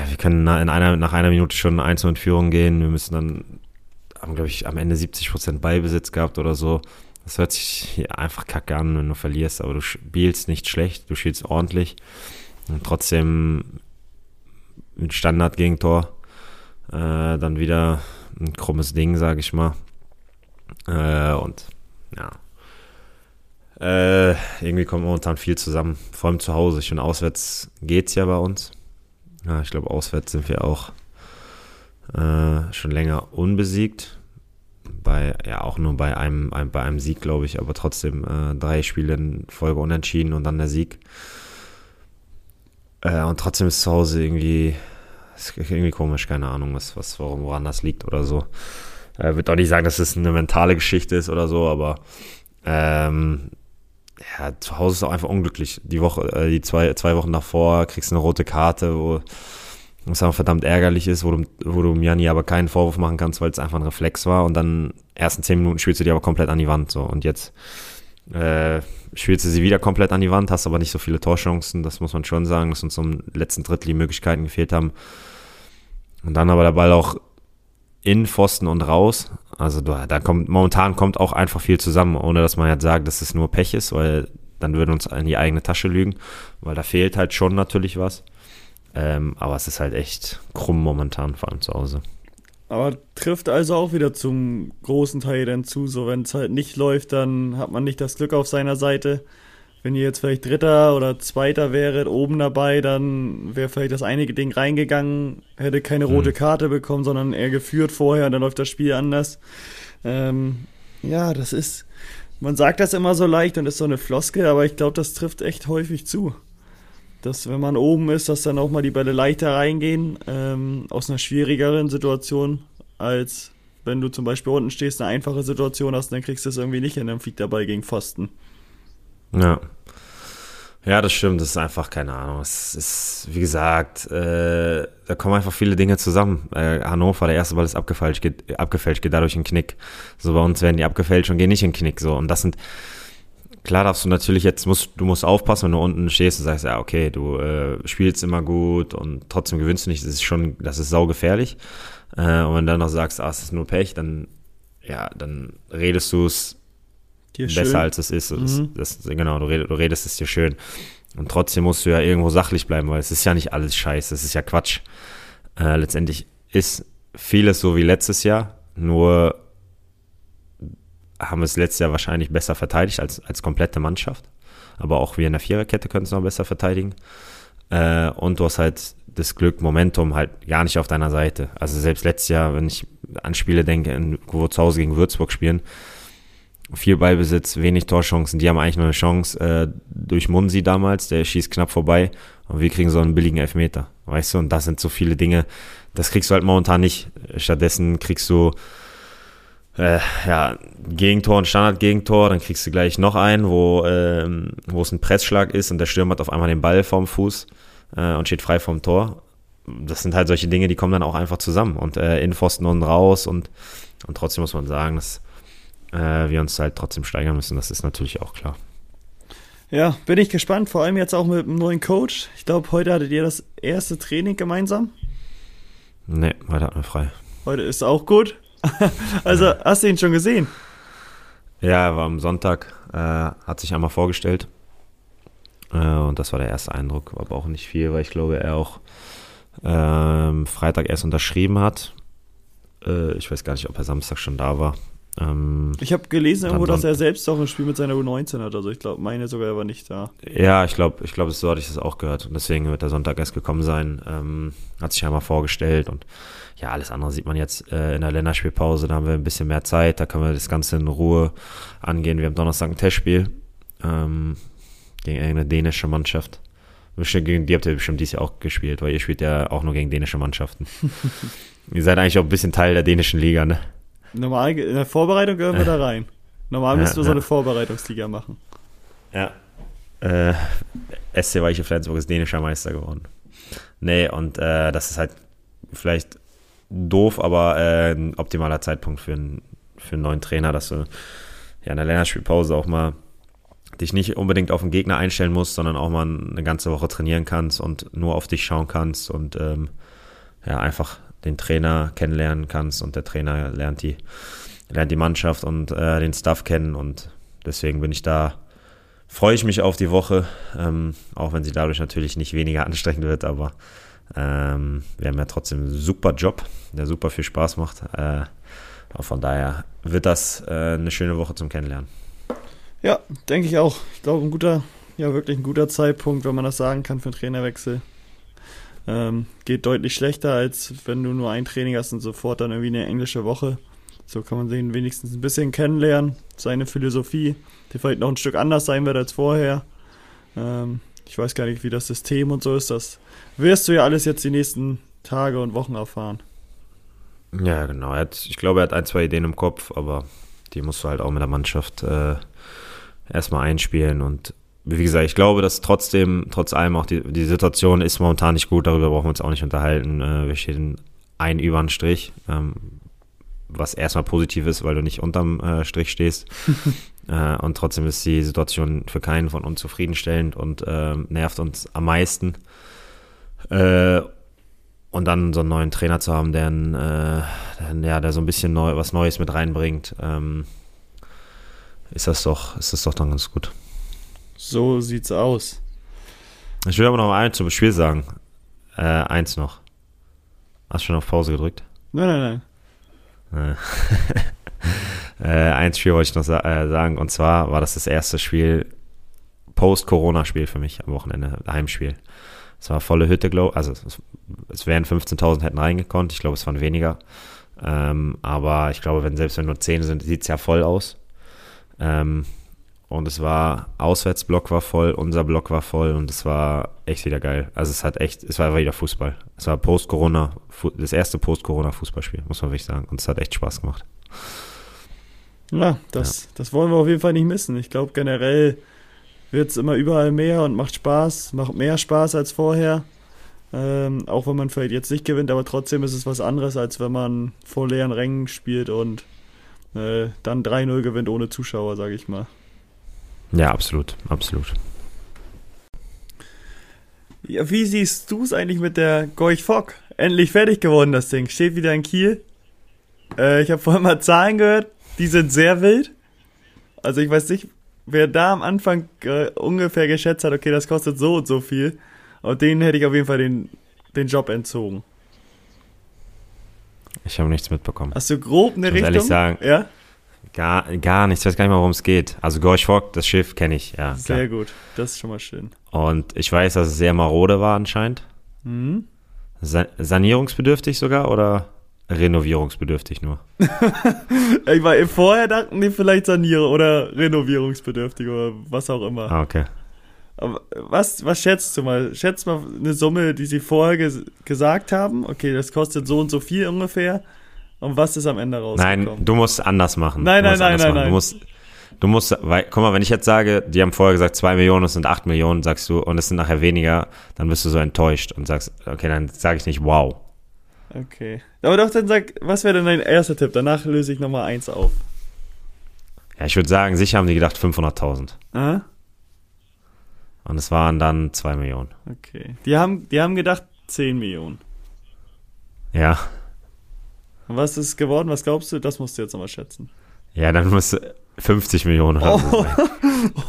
Wir können in einer, nach einer Minute schon 1 in Führung gehen. Wir müssen dann, haben glaube ich am Ende 70% Ballbesitz gehabt oder so. Das hört sich einfach kacke an, wenn du verlierst, aber du spielst nicht schlecht, du spielst ordentlich. Und trotzdem mit Standard-Gegentor äh, dann wieder ein krummes Ding, sage ich mal. Äh, und ja. Äh, irgendwie kommt momentan viel zusammen. Vor allem zu Hause. Ich finde, auswärts geht es ja bei uns. Ja, ich glaube, auswärts sind wir auch äh, schon länger unbesiegt. Bei, ja, auch nur bei einem, ein, bei einem Sieg, glaube ich, aber trotzdem äh, drei Spiele in Folge unentschieden und dann der Sieg. Äh, und trotzdem ist zu Hause irgendwie, ist irgendwie komisch, keine Ahnung, was, was, woran das liegt oder so. Äh, würde auch nicht sagen, dass es eine mentale Geschichte ist oder so, aber ähm, ja, zu Hause ist auch einfach unglücklich. Die Woche, äh, die zwei, zwei Wochen davor kriegst du eine rote Karte, wo es einfach verdammt ärgerlich ist, wo du, wo du Jani aber keinen Vorwurf machen kannst, weil es einfach ein Reflex war und dann ersten zehn Minuten spielst du die aber komplett an die Wand. So. Und jetzt äh, spielst du sie wieder komplett an die Wand, hast aber nicht so viele Torchancen, das muss man schon sagen, dass uns zum letzten Drittel die Möglichkeiten gefehlt haben. Und dann aber der Ball auch in Pfosten und raus. Also da kommt momentan kommt auch einfach viel zusammen, ohne dass man jetzt sagt, dass es nur Pech ist, weil dann würden uns in die eigene Tasche lügen, weil da fehlt halt schon natürlich was. Ähm, aber es ist halt echt krumm momentan, vor allem zu Hause. Aber trifft also auch wieder zum großen Teil dann zu. So, wenn es halt nicht läuft, dann hat man nicht das Glück auf seiner Seite. Wenn ihr jetzt vielleicht Dritter oder Zweiter wäret, oben dabei, dann wäre vielleicht das einige Ding reingegangen, hätte keine hm. rote Karte bekommen, sondern eher geführt vorher, dann läuft das Spiel anders. Ähm, ja, das ist, man sagt das immer so leicht und ist so eine Floskel, aber ich glaube, das trifft echt häufig zu. Dass, wenn man oben ist, dass dann auch mal die Bälle leichter reingehen, ähm, aus einer schwierigeren Situation, als wenn du zum Beispiel unten stehst, eine einfache Situation hast, dann kriegst du es irgendwie nicht und dann fliegt der Ball gegen Pfosten. Ja. Ja, das stimmt. Das ist einfach keine Ahnung. Es ist, wie gesagt, äh, da kommen einfach viele Dinge zusammen. Äh, Hannover, der erste Ball ist abgefälscht, geht, abgefälscht, geht dadurch in Knick. So bei uns werden die abgefälscht und gehen nicht in Knick. So und das sind klar darfst du natürlich jetzt musst du musst aufpassen, wenn du unten stehst und sagst ja okay, du äh, spielst immer gut und trotzdem gewinnst du nicht. Das ist schon, das ist saugefährlich. Äh, und wenn du dann noch sagst, ah, es ist nur Pech, dann ja, dann redest du es besser schön. als es ist. Mhm. Das, das, genau, du redest, du redest es dir schön. Und trotzdem musst du ja irgendwo sachlich bleiben, weil es ist ja nicht alles Scheiße, es ist ja Quatsch. Äh, letztendlich ist vieles so wie letztes Jahr, nur haben es letztes Jahr wahrscheinlich besser verteidigt als, als komplette Mannschaft. Aber auch wir in der Viererkette können es noch besser verteidigen. Äh, und du hast halt das Glück, Momentum halt gar nicht auf deiner Seite. Also selbst letztes Jahr, wenn ich an Spiele denke, wo wir zu Hause gegen Würzburg spielen, viel Ballbesitz, wenig Torchancen. Die haben eigentlich nur eine Chance äh, durch Munsi damals, der schießt knapp vorbei und wir kriegen so einen billigen Elfmeter. Weißt du, und das sind so viele Dinge, das kriegst du halt momentan nicht. Stattdessen kriegst du äh, ja, Gegentor und Standard-Gegentor, dann kriegst du gleich noch einen, wo, ähm, wo es ein Pressschlag ist und der Stürmer hat auf einmal den Ball vorm Fuß äh, und steht frei vom Tor. Das sind halt solche Dinge, die kommen dann auch einfach zusammen und äh, in Pfosten und raus und, und trotzdem muss man sagen, dass äh, wir uns halt trotzdem steigern müssen. Das ist natürlich auch klar. Ja, bin ich gespannt, vor allem jetzt auch mit dem neuen Coach. Ich glaube, heute hattet ihr das erste Training gemeinsam. Nee, heute hatten wir frei. Heute ist auch gut. also, hast du ihn schon gesehen? Ja, er war am Sonntag, äh, hat sich einmal vorgestellt. Äh, und das war der erste Eindruck, aber auch nicht viel, weil ich glaube, er auch äh, Freitag erst unterschrieben hat. Äh, ich weiß gar nicht, ob er Samstag schon da war. Ähm, ich habe gelesen irgendwo, dass er selbst auch ein Spiel mit seiner U19 hat. Also ich glaube, meine sogar, er war nicht da. Ja, ich glaube, ich glaube, so hatte ich das auch gehört. Und deswegen wird der Sonntag erst gekommen sein. Ähm, hat sich einmal vorgestellt und ja, alles andere sieht man jetzt äh, in der Länderspielpause. Da haben wir ein bisschen mehr Zeit. Da können wir das Ganze in Ruhe angehen. Wir haben Donnerstag ein Testspiel ähm, gegen irgendeine dänische Mannschaft. Gegen die habt ihr bestimmt dieses Jahr auch gespielt, weil ihr spielt ja auch nur gegen dänische Mannschaften. ihr seid eigentlich auch ein bisschen Teil der dänischen Liga, ne? Normal, in der Vorbereitung gehören wir da rein. Normal müssten wir so eine Vorbereitungsliga machen. Ja. Äh, SC Weiche Flensburg ist dänischer Meister geworden. Nee, und äh, das ist halt vielleicht doof, aber äh, ein optimaler Zeitpunkt für, einen, für einen neuen Trainer, dass du ja in der Länderspielpause auch mal dich nicht unbedingt auf den Gegner einstellen musst, sondern auch mal eine ganze Woche trainieren kannst und nur auf dich schauen kannst und ähm, ja, einfach den Trainer kennenlernen kannst und der Trainer lernt die, lernt die Mannschaft und äh, den Staff kennen und deswegen bin ich da, freue ich mich auf die Woche, ähm, auch wenn sie dadurch natürlich nicht weniger anstrengend wird, aber ähm, wir haben ja trotzdem einen super Job, der super viel Spaß macht. Äh, von daher wird das äh, eine schöne Woche zum Kennenlernen. Ja, denke ich auch. Ich glaube, ein guter, ja, wirklich ein guter Zeitpunkt, wenn man das sagen kann, für einen Trainerwechsel. Ähm, geht deutlich schlechter, als wenn du nur ein Training hast und sofort dann irgendwie eine englische Woche. So kann man den wenigstens ein bisschen kennenlernen, seine Philosophie, die vielleicht noch ein Stück anders sein wird als vorher. Ähm, ich weiß gar nicht, wie das System und so ist. Das wirst du ja alles jetzt die nächsten Tage und Wochen erfahren. Ja, genau. Hat, ich glaube, er hat ein, zwei Ideen im Kopf, aber die musst du halt auch mit der Mannschaft äh, erstmal einspielen und wie gesagt, ich glaube, dass trotzdem, trotz allem auch die, die Situation ist momentan nicht gut, darüber brauchen wir uns auch nicht unterhalten. Äh, wir stehen ein über den Strich, ähm, was erstmal positiv ist, weil du nicht unterm äh, Strich stehst. äh, und trotzdem ist die Situation für keinen von uns zufriedenstellend und äh, nervt uns am meisten. Äh, und dann so einen neuen Trainer zu haben, der, äh, der, ja, der so ein bisschen neu, was Neues mit reinbringt, ähm, ist das doch, ist das doch dann ganz gut. So sieht's aus. Ich will aber noch eins zum Spiel sagen. Äh, eins noch. Hast du schon auf Pause gedrückt? Nein, nein, nein. äh, eins Spiel wollte ich noch sa äh, sagen. Und zwar war das das erste Spiel, Post-Corona-Spiel für mich am Wochenende, Heimspiel. Es war volle Hütte, glaube Also es, es wären 15.000 hätten reingekonnt. Ich glaube, es waren weniger. Ähm, aber ich glaube, wenn selbst wenn nur 10 sind, sieht es ja voll aus. Ähm, und es war, Auswärtsblock war voll, unser Block war voll und es war echt wieder geil. Also es hat echt, es war wieder Fußball. Es war Post-Corona, das erste Post-Corona-Fußballspiel, muss man wirklich sagen. Und es hat echt Spaß gemacht. Ja, das, ja. das wollen wir auf jeden Fall nicht missen. Ich glaube, generell wird es immer überall mehr und macht Spaß, macht mehr Spaß als vorher. Ähm, auch wenn man vielleicht jetzt nicht gewinnt, aber trotzdem ist es was anderes, als wenn man vor leeren Rängen spielt und äh, dann 3-0 gewinnt ohne Zuschauer, sage ich mal. Ja, absolut, absolut. Ja, wie siehst du es eigentlich mit der Gorch Fock? Endlich fertig geworden, das Ding. Steht wieder in Kiel. Äh, ich habe vorhin mal Zahlen gehört, die sind sehr wild. Also ich weiß nicht, wer da am Anfang äh, ungefähr geschätzt hat, okay, das kostet so und so viel. Und denen hätte ich auf jeden Fall den, den Job entzogen. Ich habe nichts mitbekommen. Hast du grob eine ich Richtung? ehrlich sagen. Ja? Gar, gar nichts, ich weiß gar nicht mal, worum es geht. Also Gorch Fock, das Schiff kenne ich, ja. Sehr klar. gut, das ist schon mal schön. Und ich weiß, dass es sehr marode war anscheinend. Mhm. San sanierungsbedürftig sogar oder renovierungsbedürftig nur? ich war vorher dachten die vielleicht saniere oder renovierungsbedürftig oder was auch immer. Ah, okay. Aber was, was schätzt du mal? Schätzt mal eine Summe, die sie vorher ges gesagt haben. Okay, das kostet so und so viel ungefähr. Und was ist am Ende rausgekommen? Nein, du musst anders machen. Nein, nein, nein, nein, nein. Du musst, du musst, weil, guck mal, wenn ich jetzt sage, die haben vorher gesagt, zwei Millionen, es sind acht Millionen, sagst du, und es sind nachher weniger, dann bist du so enttäuscht und sagst, okay, dann sage ich nicht wow. Okay. Aber doch, dann sag, was wäre denn dein erster Tipp? Danach löse ich nochmal eins auf. Ja, ich würde sagen, sicher haben die gedacht 500.000. Ah? Und es waren dann zwei Millionen. Okay. Die haben, die haben gedacht 10 Millionen. Ja. Und was ist geworden? Was glaubst du? Das musst du jetzt nochmal schätzen. Ja, dann musst du 50 Millionen haben. Oh,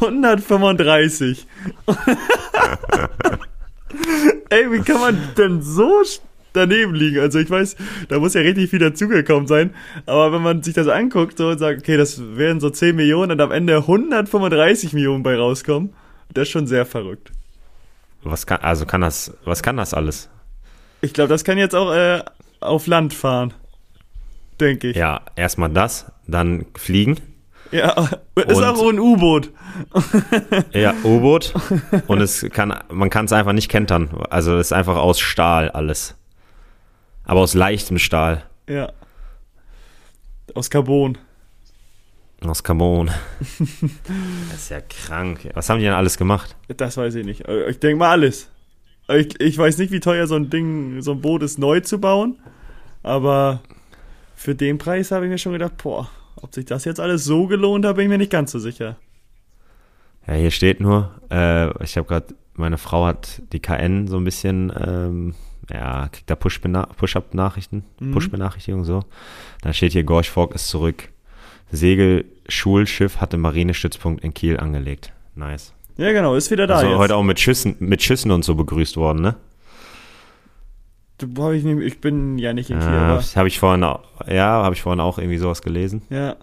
135. Ey, wie kann man denn so daneben liegen? Also ich weiß, da muss ja richtig viel dazugekommen sein. Aber wenn man sich das anguckt so und sagt, okay, das wären so 10 Millionen und am Ende 135 Millionen bei rauskommen, das ist schon sehr verrückt. Was kann, also kann das, was kann das alles? Ich glaube, das kann jetzt auch äh, auf Land fahren denke ich. Ja, erstmal das, dann fliegen. Ja, ist und, auch ein U-Boot. ja, U-Boot. Und es kann, man kann es einfach nicht kentern. Also es ist einfach aus Stahl alles. Aber aus leichtem Stahl. Ja. Aus Carbon. Aus Carbon. das ist ja krank. Was haben die denn alles gemacht? Das weiß ich nicht. Ich denke mal alles. Ich, ich weiß nicht, wie teuer so ein Ding, so ein Boot ist neu zu bauen. Aber für den Preis habe ich mir schon gedacht, boah, ob sich das jetzt alles so gelohnt hat, bin ich mir nicht ganz so sicher. Ja, hier steht nur, äh, ich habe gerade, meine Frau hat die KN so ein bisschen, ähm, ja, kriegt da Push-Up-Nachrichten, mhm. Push-Benachrichtigungen so. Da steht hier, Gorch Fork ist zurück. Segel-Schulschiff hatte Marinestützpunkt in Kiel angelegt. Nice. Ja, genau, ist wieder da. Also jetzt. heute auch mit Schüssen, mit Schüssen und so begrüßt worden, ne? Ich, nicht, ich bin ja nicht in Kiel. Ja, habe ich vorhin auch, ja, habe ich vorhin auch irgendwie sowas gelesen. Ja.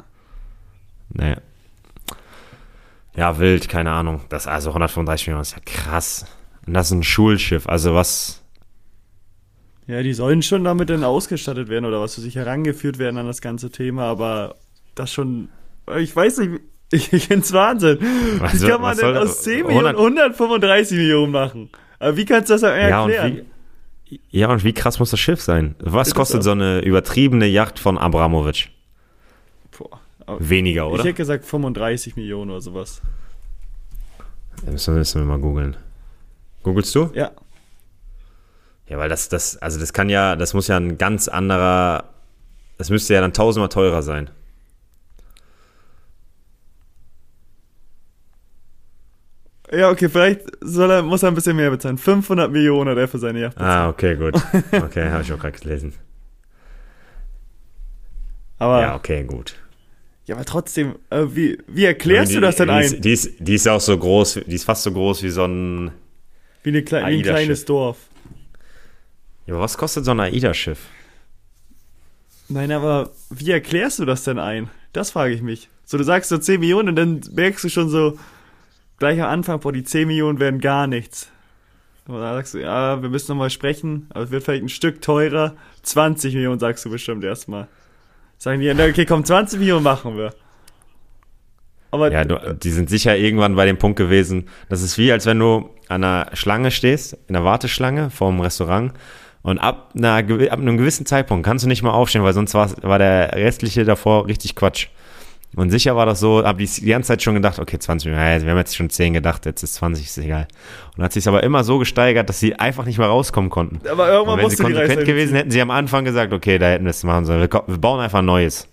Nee. Ja, wild, keine Ahnung. Das also 135 Millionen ist ja krass. Und das ist ein Schulschiff, also was. Ja, die sollen schon damit dann ausgestattet werden oder was für sich herangeführt werden an das ganze Thema, aber das schon, ich weiß nicht, ich, ich finde es Wahnsinn. Also, wie kann man denn aus 10 Millionen 135 Millionen machen? Aber wie kannst du das erklären? Ja, ja, und wie krass muss das Schiff sein? Was kostet so eine übertriebene Yacht von Abramovic? Boah, Weniger, oder? Ich hätte gesagt 35 Millionen oder sowas. Da müssen, müssen wir mal googeln. Googlest du? Ja. Ja, weil das, das, also das kann ja, das muss ja ein ganz anderer, das müsste ja dann tausendmal teurer sein. Ja, okay, vielleicht soll er, muss er ein bisschen mehr bezahlen. 500 Millionen hat er für seine Yacht bezahlt. Ah, okay, gut. Okay, habe ich auch gerade gelesen. Aber, ja, okay, gut. Ja, aber trotzdem, äh, wie, wie erklärst ja, die, du das denn die ein? Ist, die, ist, die ist auch so groß, die ist fast so groß wie so ein. Wie, eine Kle wie ein kleines Dorf. Ja, aber was kostet so ein AIDA-Schiff? Nein, aber wie erklärst du das denn ein? Das frage ich mich. So, du sagst so 10 Millionen und dann merkst du schon so gleich am Anfang, boah, die 10 Millionen werden gar nichts. Und dann sagst du, ja, wir müssen nochmal sprechen, aber es wird vielleicht ein Stück teurer. 20 Millionen sagst du bestimmt erstmal. Sagen die, okay, komm, 20 Millionen machen wir. Aber ja, du, die sind sicher irgendwann bei dem Punkt gewesen, das ist wie, als wenn du an einer Schlange stehst, in einer Warteschlange vor einem Restaurant und ab, einer, ab einem gewissen Zeitpunkt kannst du nicht mal aufstehen, weil sonst war, war der restliche davor richtig Quatsch. Und sicher war das so, habe ich die ganze Zeit schon gedacht, okay, 20 Minuten, wir haben jetzt schon 10 gedacht, jetzt ist 20, ist egal. Und hat sich aber immer so gesteigert, dass sie einfach nicht mehr rauskommen konnten. Aber irgendwann und wenn sie konsequent gewesen, hätten sie am Anfang gesagt, okay, da hätten wir es machen sollen. Wir, wir bauen einfach ein neues.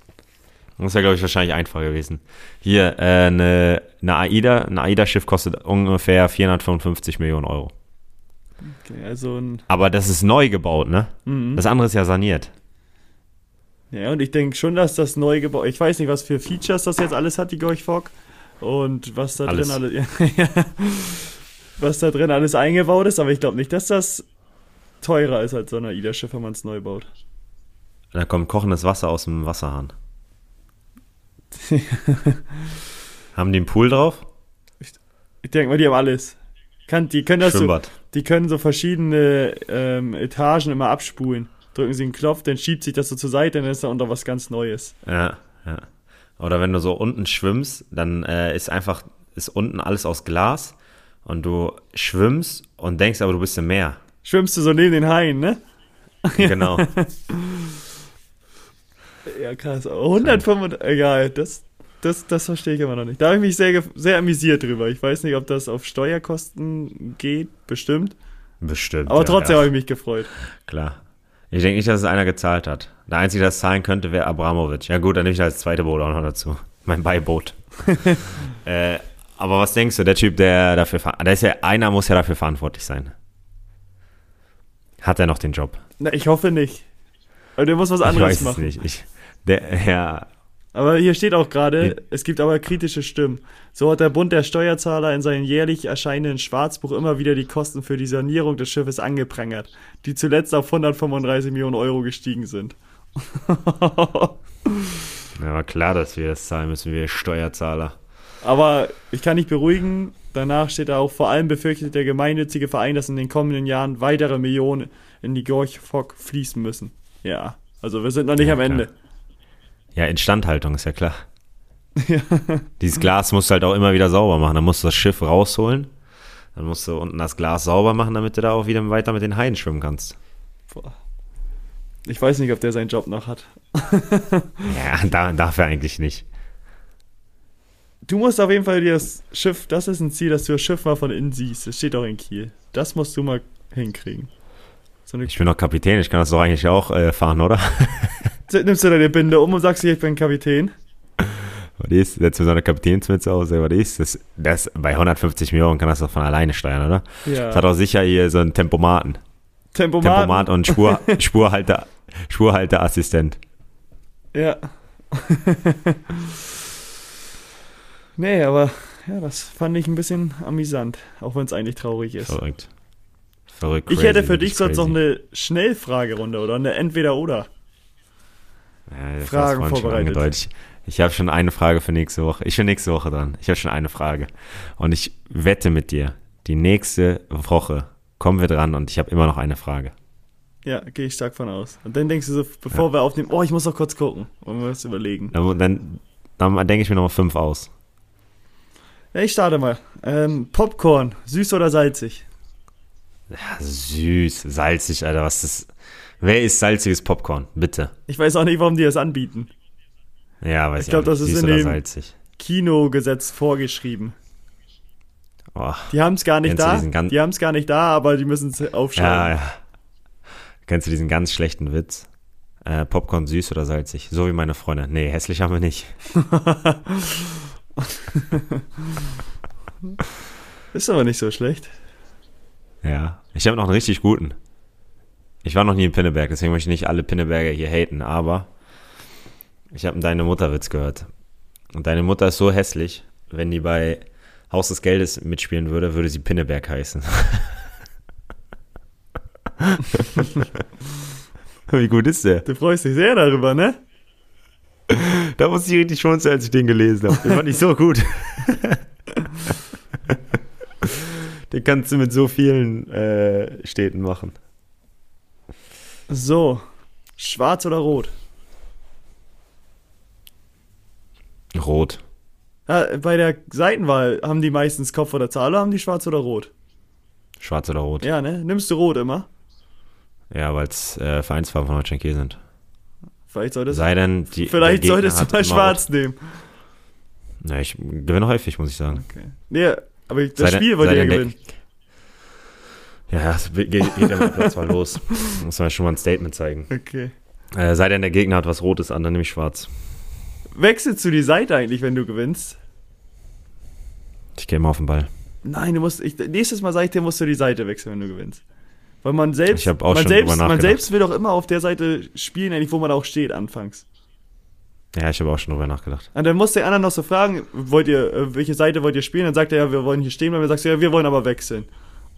Das wäre, glaube ich, wahrscheinlich einfacher gewesen. Hier, äh, eine, eine AIDA, ein AIDA-Schiff kostet ungefähr 455 Millionen Euro. Okay, also Aber das ist neu gebaut, ne? Mhm. Das andere ist ja saniert. Ja, und ich denke schon, dass das neu gebaut Ich weiß nicht, was für Features das jetzt alles hat, die Gorch Fog. Und was da alles. drin alles. Ja, was da drin alles eingebaut ist, aber ich glaube nicht, dass das teurer ist als so ein AIDA-Schiff, wenn man es neu baut. Da kommt kochendes Wasser aus dem Wasserhahn. haben die einen Pool drauf? Ich, ich denke mal, die haben alles. Kann, die können das so, die können so verschiedene ähm, Etagen immer abspulen drücken sie einen Knopf, dann schiebt sich das so zur Seite, dann ist da unter was ganz Neues. Ja, ja. Oder wenn du so unten schwimmst, dann äh, ist einfach, ist unten alles aus Glas und du schwimmst und denkst aber, du bist im Meer. Schwimmst du so neben den Haien, ne? Genau. ja, krass. 105, egal, das, das, das verstehe ich immer noch nicht. Da habe ich mich sehr, sehr amüsiert drüber. Ich weiß nicht, ob das auf Steuerkosten geht, bestimmt. Bestimmt. Aber trotzdem ja. habe ich mich gefreut. Klar. Ich denke nicht, dass es einer gezahlt hat. Der Einzige, der es zahlen könnte, wäre Abramovic. Ja gut, dann nehme ich als zweite Boot auch noch dazu. Mein Beiboot. äh, aber was denkst du, der Typ, der dafür, der ist ja, einer muss ja dafür verantwortlich sein. Hat er noch den Job? Na, ich hoffe nicht. Aber der muss was anderes ich weiß machen. Es nicht. Ich, der, ja, aber hier steht auch gerade, es gibt aber kritische Stimmen. So hat der Bund der Steuerzahler in seinem jährlich erscheinenden Schwarzbuch immer wieder die Kosten für die Sanierung des Schiffes angeprangert, die zuletzt auf 135 Millionen Euro gestiegen sind. ja, war klar, dass wir das zahlen müssen, wir Steuerzahler. Aber ich kann nicht beruhigen, danach steht da auch, vor allem befürchtet der gemeinnützige Verein, dass in den kommenden Jahren weitere Millionen in die Gorch Fock fließen müssen. Ja, also wir sind noch nicht ja, am Ende. Klar. Ja, Instandhaltung ist ja klar. Ja. Dieses Glas musst du halt auch immer wieder sauber machen. Dann musst du das Schiff rausholen. Dann musst du unten das Glas sauber machen, damit du da auch wieder weiter mit den Haien schwimmen kannst. Boah. Ich weiß nicht, ob der seinen Job noch hat. ja, da, darf er eigentlich nicht. Du musst auf jeden Fall dir das Schiff, das ist ein Ziel, dass du das Schiff mal von innen siehst. Es steht auch in Kiel. Das musst du mal hinkriegen. So ich bin doch Kapitän, ich kann das doch eigentlich auch äh, fahren, oder? nimmst du deine Binde um und sagst, ich bin Kapitän. Was ist? Setzt mir so eine Kapitänsmütze aus, was ist? Das, das, bei 150 Millionen kann das doch von alleine steuern, oder? Ja. Das hat auch sicher hier so einen Tempomaten. Tempomaten? Tempomat und Spur, Spurhalter, Spurhalterassistent. Ja. nee, aber ja, das fand ich ein bisschen amüsant, auch wenn es eigentlich traurig ist. Verrückt. Verrückt. Ich hätte für dich sonst noch eine Schnellfragerunde oder eine Entweder-Oder. Ja, Fragen vorbereitet. Ich, ich habe schon eine Frage für nächste Woche. Ich bin nächste Woche dran. Ich habe schon eine Frage. Und ich wette mit dir, die nächste Woche kommen wir dran und ich habe immer noch eine Frage. Ja, gehe ich stark von aus. Und dann denkst du so, bevor ja. wir aufnehmen, oh, ich muss noch kurz gucken und wir müssen überlegen. Dann, dann, dann denke ich mir noch mal fünf aus. Ja, ich starte mal. Ähm, Popcorn, süß oder salzig? Ja, süß, salzig, Alter, was ist das? Wer ist salziges Popcorn? Bitte. Ich weiß auch nicht, warum die das anbieten. Ja, weiß ich glaube, das ist in dem salzig. Kinogesetz vorgeschrieben. Oh, die haben es gar nicht da. Die haben es gar nicht da, aber die müssen es aufschreiben. Ja, ja. Kennst du diesen ganz schlechten Witz? Äh, Popcorn süß oder salzig? So wie meine Freunde. Nee, hässlich haben wir nicht. Ist aber nicht so schlecht. Ja, ich habe noch einen richtig guten. Ich war noch nie in Pinneberg, deswegen möchte ich nicht alle Pinneberger hier haten, aber ich habe einen Deine Mutterwitz gehört. Und deine Mutter ist so hässlich, wenn die bei Haus des Geldes mitspielen würde, würde sie Pinneberg heißen. Wie gut ist der? Du freust dich sehr darüber, ne? Da musste ich richtig schmunzeln, als ich den gelesen habe. Den fand ich so gut. den kannst du mit so vielen äh, Städten machen. So, schwarz oder rot? Rot. Ja, bei der Seitenwahl haben die meistens Kopf oder Zahl oder haben die schwarz oder rot? Schwarz oder rot? Ja, ne? Nimmst du rot immer? Ja, weil es äh, Vereinsfarben von Holstein Kiel sind. Vielleicht solltest, Sei denn, die, vielleicht solltest du mal schwarz rot. nehmen. Ja, ich gewinne häufig, muss ich sagen. Okay. Nee, aber das sei Spiel wollt ihr ja gewinnen. Ja, es geht, geht ja Platz mal los. Muss man schon mal ein Statement zeigen. Okay. Äh, sei denn, der Gegner hat was Rotes an, dann nehme ich schwarz. Wechselst du die Seite eigentlich, wenn du gewinnst? Ich gehe immer auf den Ball. Nein, du musst. Ich, nächstes Mal sag ich dir, musst du die Seite wechseln, wenn du gewinnst. Weil man selbst, ich auch man, schon selbst man selbst will doch immer auf der Seite spielen, eigentlich, wo man auch steht, anfangs. Ja, ich habe auch schon drüber nachgedacht. Und dann muss der andere noch so fragen, wollt ihr, äh, welche Seite wollt ihr spielen? Dann sagt er, ja, wir wollen hier stehen bleiben. Dann sagst du, ja, wir wollen aber wechseln.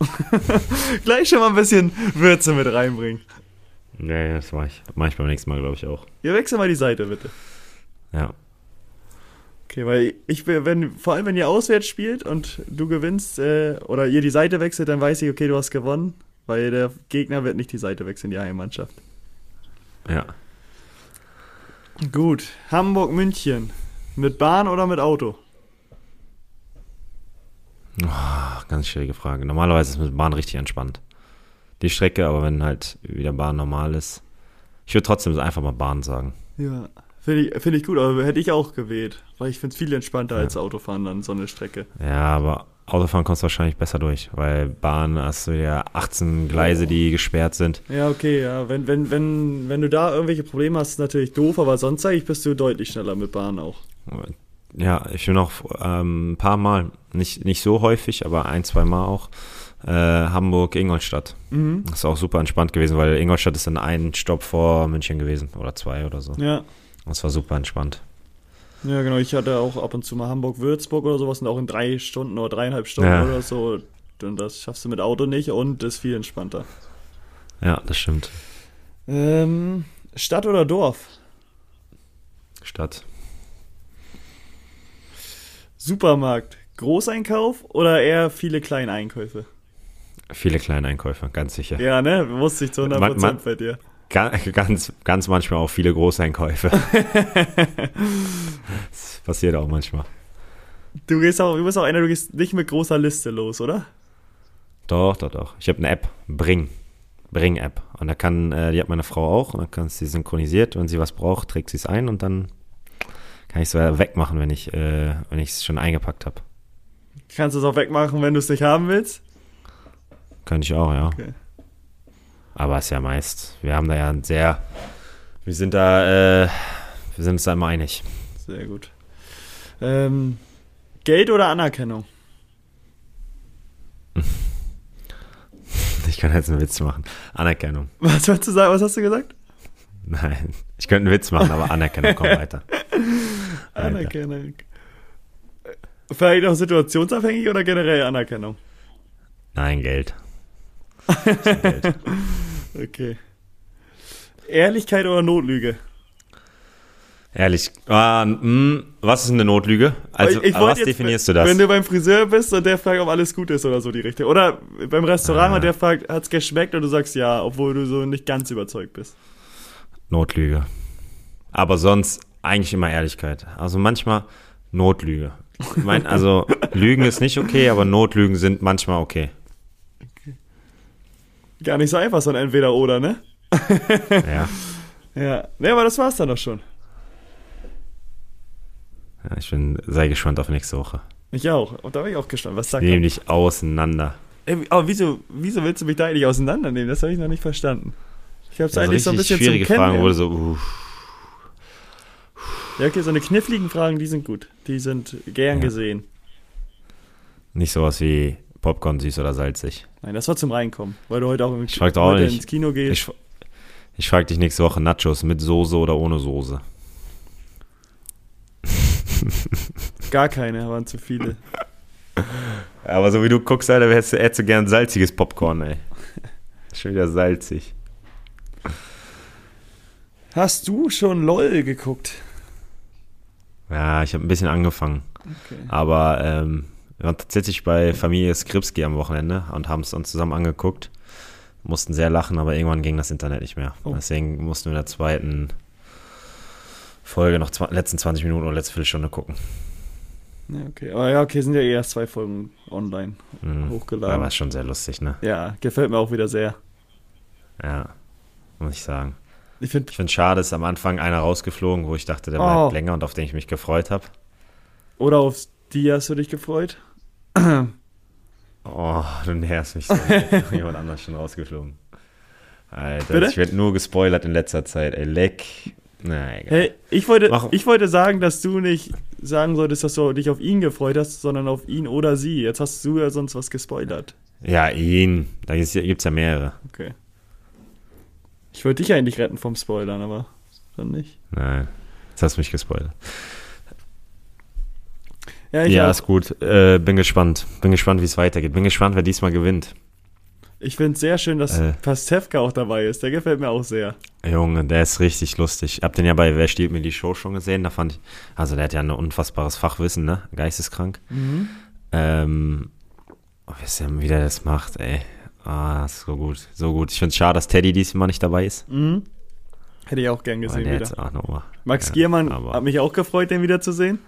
Gleich schon mal ein bisschen Würze mit reinbringen. Ja, ja das mache ich. Mach ich beim nächsten Mal, glaube ich, auch. Ja, wechsel mal die Seite, bitte. Ja. Okay, weil ich wenn vor allem wenn ihr auswärts spielt und du gewinnst äh, oder ihr die Seite wechselt, dann weiß ich, okay, du hast gewonnen, weil der Gegner wird nicht die Seite wechseln, die Heimmannschaft. Ja. Gut, Hamburg München mit Bahn oder mit Auto? Oh, ganz schwierige Frage. Normalerweise ist mit Bahn richtig entspannt. Die Strecke, aber wenn halt wieder Bahn normal ist. Ich würde trotzdem einfach mal Bahn sagen. Ja, finde ich, find ich gut, aber hätte ich auch gewählt. Weil ich finde es viel entspannter ja. als Autofahren dann so eine Strecke. Ja, aber Autofahren kommst du wahrscheinlich besser durch, weil Bahn hast du ja 18 Gleise, die gesperrt sind. Ja, okay, ja. Wenn, wenn, wenn, wenn du da irgendwelche Probleme hast, ist natürlich doof, aber sonst sage ich, bist du deutlich schneller mit Bahn auch. Ja, ich bin auch ähm, ein paar Mal, nicht, nicht so häufig, aber ein, zwei Mal auch. Äh, Hamburg-Ingolstadt. Mhm. Das ist auch super entspannt gewesen, weil Ingolstadt ist dann ein Stopp vor München gewesen oder zwei oder so. Ja. Das war super entspannt. Ja, genau. Ich hatte auch ab und zu mal Hamburg-Würzburg oder sowas und auch in drei Stunden oder dreieinhalb Stunden ja. oder so. Und das schaffst du mit Auto nicht und ist viel entspannter. Ja, das stimmt. Ähm, Stadt oder Dorf? Stadt. Supermarkt, Großeinkauf oder eher viele Kleineinkäufe? Viele Kleineinkäufe, ganz sicher. Ja, ne? Wusste ich zu 100% man, man, bei dir. Ganz, ganz manchmal auch viele Großeinkäufe. das passiert auch manchmal. Du gehst auch, du bist auch einer, du gehst nicht mit großer Liste los, oder? Doch, doch, doch. Ich habe eine App, Bring. Bring-App. Und da kann, äh, die hat meine Frau auch, und dann kann sie synchronisiert, wenn sie was braucht, trägt sie es ein und dann kann ich es wegmachen, wenn ich äh, wenn ich es schon eingepackt habe. Kannst du es auch wegmachen, wenn du es nicht haben willst? Könnte ich auch, ja. Okay. Aber es ist ja meist, wir haben da ja ein sehr, wir sind da, äh, wir sind uns da immer einig. Sehr gut. Ähm, Geld oder Anerkennung? Ich kann jetzt einen Witz machen. Anerkennung. Was wolltest du sagen? Was hast du gesagt? Nein, ich könnte einen Witz machen, aber Anerkennung, komm weiter. Anerkennung. Vielleicht auch situationsabhängig oder generell Anerkennung? Nein, Geld. Geld. Okay. Ehrlichkeit oder Notlüge? Ehrlich. Ah, mh, hm, was ist eine Notlüge? Also, was jetzt, definierst du das? Wenn du beim Friseur bist und der fragt, ob alles gut ist oder so die Richtung. Oder beim Restaurant ah. und der fragt, hat es geschmeckt und du sagst ja, obwohl du so nicht ganz überzeugt bist. Notlüge. Aber sonst eigentlich immer Ehrlichkeit. Also manchmal Notlüge. Ich mein, also Lügen ist nicht okay, aber Notlügen sind manchmal okay. Gar nicht so einfach, sondern entweder oder, ne? ja. Ja. Ne, aber das war's dann doch schon. Ja, ich bin sehr gespannt auf nächste Woche. Ich auch. Und da bin ich auch gespannt. Was sagt? Nehm dich auseinander. Ey, aber wieso, wieso willst du mich da eigentlich auseinandernehmen? Das habe ich noch nicht verstanden. Ich habe es also eigentlich so ein bisschen schwierige zum Fragen wurde so, uff. Ja, okay, so eine kniffligen Fragen, die sind gut. Die sind gern ja. gesehen. Nicht sowas wie Popcorn süß oder salzig. Nein, das war zum Reinkommen, weil du heute auch, im ich frag auch nicht. ins Kino gehst. Ich, ich frage dich nächste Woche Nachos mit Soße oder ohne Soße. Gar keine, waren zu viele. Aber so wie du guckst, Alter, hättest du, hättest du gern salziges Popcorn, ey. Schon wieder salzig. Hast du schon LOL geguckt? Ja, ich habe ein bisschen angefangen. Okay. Aber ähm, wir waren tatsächlich bei Familie Skripski am Wochenende und haben es uns zusammen angeguckt. Mussten sehr lachen, aber irgendwann ging das Internet nicht mehr. Oh. Deswegen mussten wir in der zweiten Folge noch letzten 20 Minuten oder letzte Viertelstunde gucken. Ja, okay. Aber ja, okay, sind ja eher zwei Folgen online mhm. hochgeladen. Aber ist schon sehr lustig, ne? Ja, gefällt mir auch wieder sehr. Ja, muss ich sagen. Ich finde es schade, ist am Anfang einer rausgeflogen, wo ich dachte, der oh. bleibt länger und auf den ich mich gefreut habe. Oder auf die hast du dich gefreut? Oh, du nervst mich so. Jemand anders schon rausgeflogen. Alter, Bitte? ich werde nur gespoilert in letzter Zeit. Ey, leck. Na, egal. Hey, ich wollte, ich wollte sagen, dass du nicht sagen solltest, dass du dich auf ihn gefreut hast, sondern auf ihn oder sie. Jetzt hast du ja sonst was gespoilert. Ja, ihn. Da gibt es ja mehrere. Okay. Ich wollte dich eigentlich retten vom Spoilern, aber dann nicht. Nein, jetzt hast du mich gespoilert. Ja, ja ist gut. Äh, bin gespannt. Bin gespannt, wie es weitergeht. Bin gespannt, wer diesmal gewinnt. Ich finde es sehr schön, dass äh, Pastewka auch dabei ist. Der gefällt mir auch sehr. Junge, der ist richtig lustig. Ich hab den ja bei Wer stiehlt mir die Show schon gesehen. Da fand ich, also der hat ja ein unfassbares Fachwissen, ne? Geisteskrank. Mhm. Ähm, oh, wie der das macht, ey. Ah, so gut, so gut. Ich finde es schade, dass Teddy diesmal nicht dabei ist. Mhm. Hätte ich auch gern gesehen wieder. Auch noch mal. Max ja, Giermann hat mich auch gefreut, den wiederzusehen.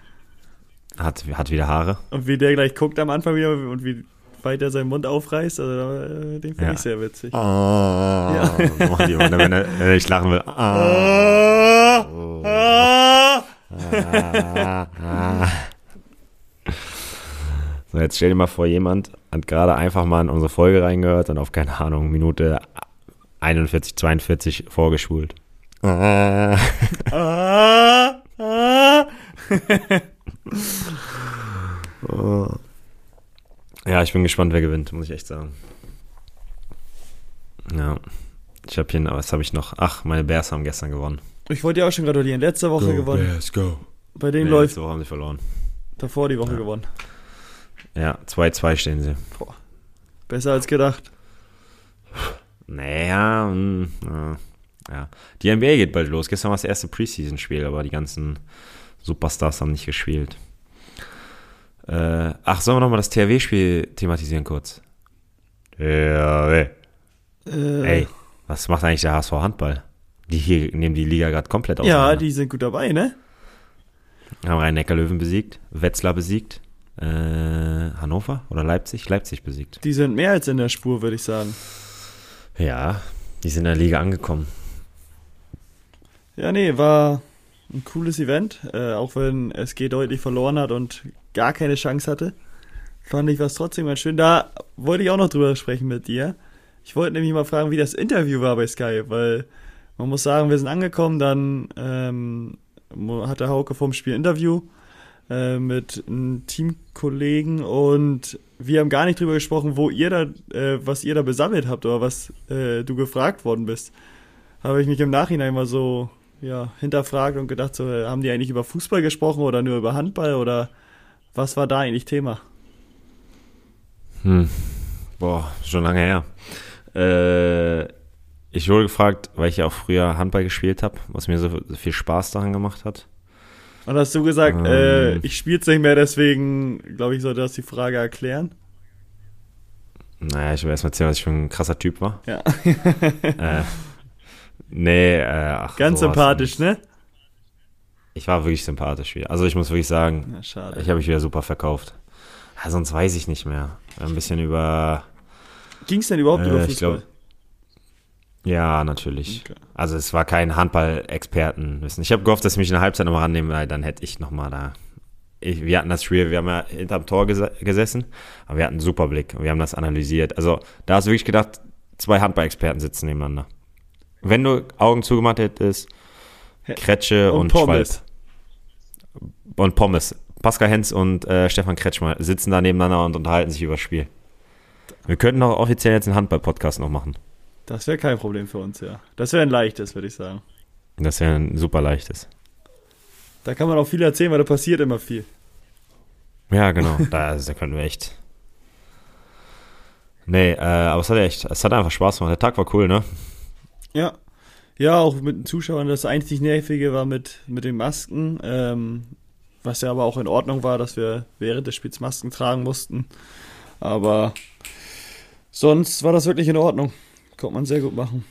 Hat, hat wieder Haare. Und wie der gleich guckt am Anfang wieder und wie weit er seinen Mund aufreißt, also äh, den finde ja. ich sehr witzig. Ah, ja. die immer, wenn, er, wenn er nicht lachen will. Ah, oh. ah, ah, so, jetzt stell dir mal vor, jemand hat gerade einfach mal in unsere Folge reingehört und auf, keine Ahnung, Minute 41, 42 vorgespult. Ah. ah, ah. Ja, ich bin gespannt, wer gewinnt, muss ich echt sagen. Ja. Ich habe hier, was habe ich noch? Ach, meine Bears haben gestern gewonnen. Ich wollte ja auch schon gratulieren. Letzte Woche go, gewonnen. Bears, go. Bei denen nee, läuft. Letzte Woche haben sie verloren. Davor die Woche ja. gewonnen. Ja, 2-2 stehen sie. Boah. Besser als gedacht. Naja, hm, ja, ja. Die NBA geht bald los. Gestern war das erste Preseason-Spiel, aber die ganzen Superstars haben nicht gespielt. Äh, ach, sollen wir nochmal das THW-Spiel thematisieren kurz? THW. Äh. Ey, was macht eigentlich der HSV Handball? Die hier nehmen die Liga gerade komplett aus. Ja, die sind gut dabei, ne? Haben Rhein-Neckar-Löwen besiegt, Wetzlar besiegt, äh, Hannover oder Leipzig? Leipzig besiegt. Die sind mehr als in der Spur, würde ich sagen. Ja, die sind in der Liga angekommen. Ja, nee, war ein cooles Event, äh, auch wenn SG deutlich verloren hat und gar keine Chance hatte. Fand ich was trotzdem ganz schön. Da wollte ich auch noch drüber sprechen mit dir. Ich wollte nämlich mal fragen, wie das Interview war bei Sky, weil man muss sagen, wir sind angekommen, dann ähm, hatte Hauke vom Spiel Interview äh, mit einem Teamkollegen und wir haben gar nicht drüber gesprochen, wo ihr da, äh, was ihr da besammelt habt oder was äh, du gefragt worden bist. Habe ich mich im Nachhinein mal so ja, hinterfragt und gedacht, so, haben die eigentlich über Fußball gesprochen oder nur über Handball oder was war da eigentlich Thema? Hm. Boah, schon lange her. Äh, ich wurde gefragt, weil ich ja auch früher Handball gespielt habe, was mir so viel Spaß daran gemacht hat. Und hast du gesagt, ähm, äh, ich spiele es nicht mehr, deswegen glaube ich, sollte das die Frage erklären? Naja, ich will erstmal erzählen, dass ich schon ein krasser Typ war. Ja. äh, Nee, äh, ach, Ganz sympathisch, ne? Ich war wirklich sympathisch wieder. Also ich muss wirklich sagen, ja, schade. ich habe mich wieder super verkauft. Ja, sonst weiß ich nicht mehr. Ein bisschen über. Ging es denn überhaupt äh, über Fußball? Ich ja, natürlich. Okay. Also es war kein Handball-Expertenwissen. Ich habe gehofft, dass sie mich in der Halbzeit nochmal rannehmen, weil dann hätte ich nochmal da. Ich, wir hatten das Spiel, wir haben ja hinterm Tor ges gesessen, aber wir hatten einen super Blick und wir haben das analysiert. Also da hast du wirklich gedacht, zwei Handball-Experten sitzen nebeneinander. Wenn du Augen zugemacht hättest, Kretsche und, und Pommes. Schwalb. Und Pommes. Pascal Hens und äh, Stefan Kretschmer sitzen da nebeneinander und unterhalten sich über das Spiel. Wir könnten auch offiziell jetzt einen Handball-Podcast noch machen. Das wäre kein Problem für uns, ja. Das wäre ein leichtes, würde ich sagen. Das wäre ein super leichtes. Da kann man auch viel erzählen, weil da passiert immer viel. Ja, genau. da, also, da können wir echt. Nee, äh, aber es hat echt, es hat einfach Spaß gemacht. Der Tag war cool, ne? Ja. Ja, auch mit den Zuschauern. Das einzig Nervige war mit, mit den Masken. Ähm, was ja aber auch in Ordnung war, dass wir während des Spiels Masken tragen mussten. Aber sonst war das wirklich in Ordnung. Konnte man sehr gut machen.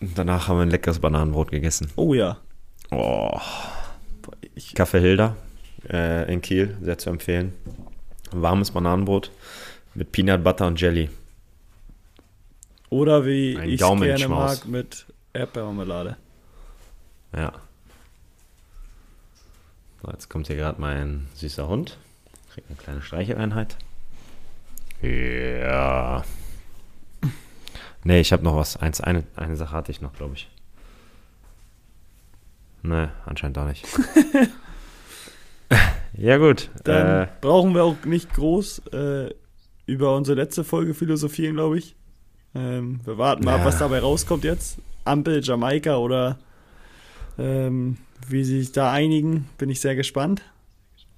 Danach haben wir ein leckeres Bananenbrot gegessen. Oh ja. Oh. Ich Kaffee Hilda äh, in Kiel, sehr zu empfehlen. Warmes Bananenbrot mit Peanut Butter und Jelly. Oder wie Ein ich gerne mag, mit Erdbeermarmelade. Ja. So, jetzt kommt hier gerade mein süßer Hund. Kriegt eine kleine Streicheleinheit. Ja. Nee, ich habe noch was. Eins, eine, eine Sache hatte ich noch, glaube ich. Nee, anscheinend auch nicht. ja, gut. Dann äh, brauchen wir auch nicht groß äh, über unsere letzte Folge philosophieren, glaube ich. Ähm, wir warten mal ja. ab, was dabei rauskommt jetzt. Ampel, Jamaika oder ähm, wie sie sich da einigen, bin ich sehr gespannt.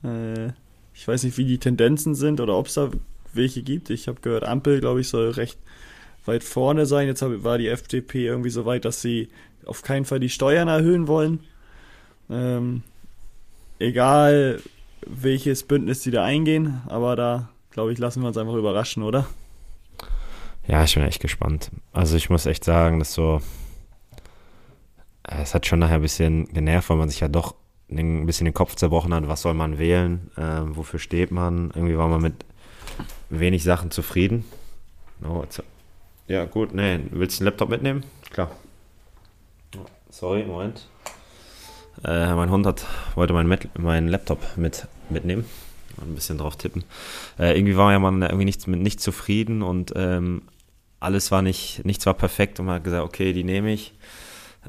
Äh, ich weiß nicht, wie die Tendenzen sind oder ob es da welche gibt. Ich habe gehört, Ampel, glaube ich, soll recht weit vorne sein. Jetzt war die FDP irgendwie so weit, dass sie auf keinen Fall die Steuern erhöhen wollen. Ähm, egal, welches Bündnis sie da eingehen, aber da, glaube ich, lassen wir uns einfach überraschen, oder? Ja, ich bin echt gespannt. Also ich muss echt sagen, dass so, es hat schon nachher ein bisschen genervt, weil man sich ja doch ein bisschen den Kopf zerbrochen hat, was soll man wählen, äh, wofür steht man. Irgendwie war man mit wenig Sachen zufrieden. Oh, ja, gut, nee, willst du einen Laptop mitnehmen? Klar. Sorry, Moment. Äh, mein Hund hat, wollte meinen mein Laptop mit, mitnehmen. Ein bisschen drauf tippen. Äh, irgendwie war ja man irgendwie nicht, mit nicht zufrieden und ähm, alles war nicht, nichts war perfekt und man hat gesagt, okay, die nehme ich.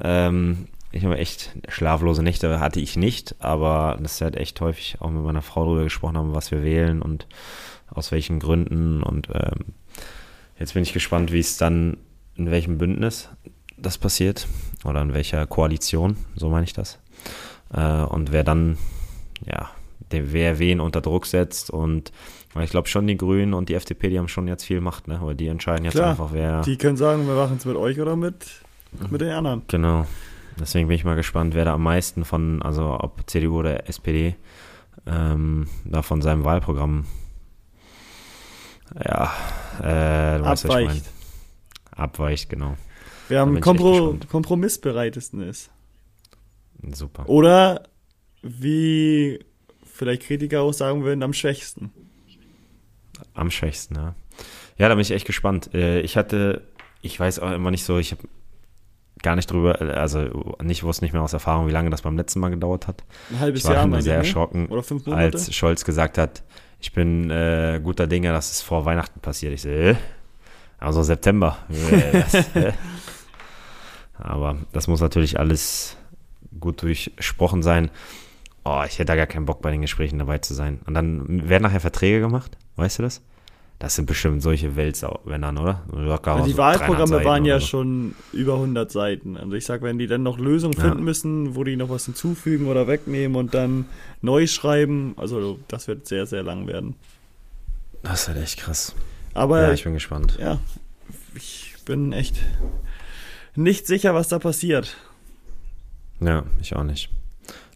Ähm, ich habe echt schlaflose Nächte hatte ich nicht, aber das ist halt echt häufig auch mit meiner Frau darüber gesprochen haben, was wir wählen und aus welchen Gründen. Und ähm, jetzt bin ich gespannt, wie es dann, in welchem Bündnis das passiert oder in welcher Koalition, so meine ich das. Äh, und wer dann, ja, der, wer wen unter Druck setzt und ich glaube schon die Grünen und die FDP, die haben schon jetzt viel Macht, ne? Aber die entscheiden jetzt Klar, einfach, wer. Die können sagen, wir machen es mit euch oder mit, mit den anderen. Genau. Deswegen bin ich mal gespannt, wer da am meisten von, also ob CDU oder SPD, ähm, da von seinem Wahlprogramm ja, äh, du weißt, Abweicht. Was ich mein. Abweicht, genau. Wer am Kompro kompromissbereitesten ist. Super. Oder wie vielleicht Kritiker auch sagen würden, am schwächsten. Am schwächsten, ja. Ja, da bin ich echt gespannt. Äh, ich hatte, ich weiß auch immer nicht so, ich habe gar nicht drüber, also nicht wusste nicht mehr aus Erfahrung, wie lange das beim letzten Mal gedauert hat. Ein halbes ich war Jahr. Ich war sehr ne? erschrocken, Oder fünf Monate? als Scholz gesagt hat, ich bin äh, guter Dinge, dass es vor Weihnachten passiert. Ich sehe, äh, also September. Äh, Aber das muss natürlich alles gut durchsprochen sein. Oh, ich hätte da gar keinen Bock bei den Gesprächen dabei zu sein. Und dann werden nachher Verträge gemacht, weißt du das? Das sind bestimmt solche Weltsaumännern, oder? Also die Wahlprogramme waren ja so. schon über 100 Seiten. Also ich sag, wenn die dann noch Lösungen finden ja. müssen, wo die noch was hinzufügen oder wegnehmen und dann neu schreiben, also das wird sehr, sehr lang werden. Das ist halt echt krass. Aber ja, ich bin gespannt. Ja, ich bin echt nicht sicher, was da passiert. Ja, ich auch nicht.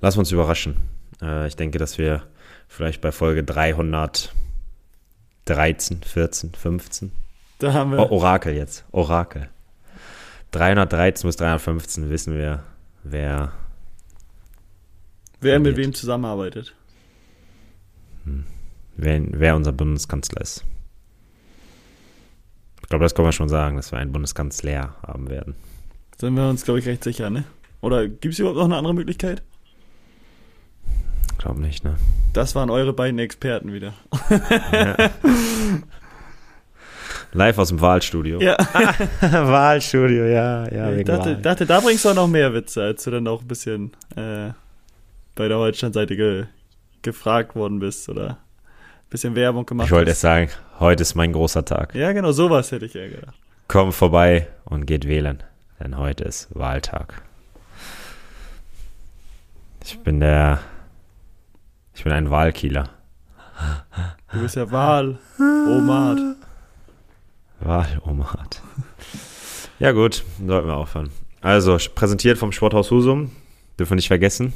Lass uns überraschen. Äh, ich denke, dass wir vielleicht bei Folge 300 13, 14, 15. Da haben wir. Oh, Orakel jetzt. Orakel. 313 bis 315 wissen wir, wer. Wer mit wem zusammenarbeitet. Hm. Wer, wer unser Bundeskanzler ist. Ich glaube, das kann man schon sagen, dass wir einen Bundeskanzler haben werden. Sind wir uns, glaube ich, recht sicher, ne? Oder gibt es überhaupt noch eine andere Möglichkeit? Glaub nicht, ne? Das waren eure beiden Experten wieder. Ja. Live aus dem Wahlstudio. Ja. Wahlstudio, ja, ja. Ich dachte, dachte, da bringst du auch noch mehr Witze, als du dann auch ein bisschen äh, bei der Holstein-Seite ge gefragt worden bist oder ein bisschen Werbung gemacht Ich wollte erst sagen, heute ist mein großer Tag. Ja, genau, sowas hätte ich ja gedacht. Kommt vorbei und geht wählen, denn heute ist Wahltag. Ich bin der. Ich bin ein Wahlkieler. Du bist ja Wahl, Omat. Wahl-Omat. Ja, gut, sollten wir aufhören. Also, präsentiert vom Sporthaus Husum. Dürfen wir nicht vergessen.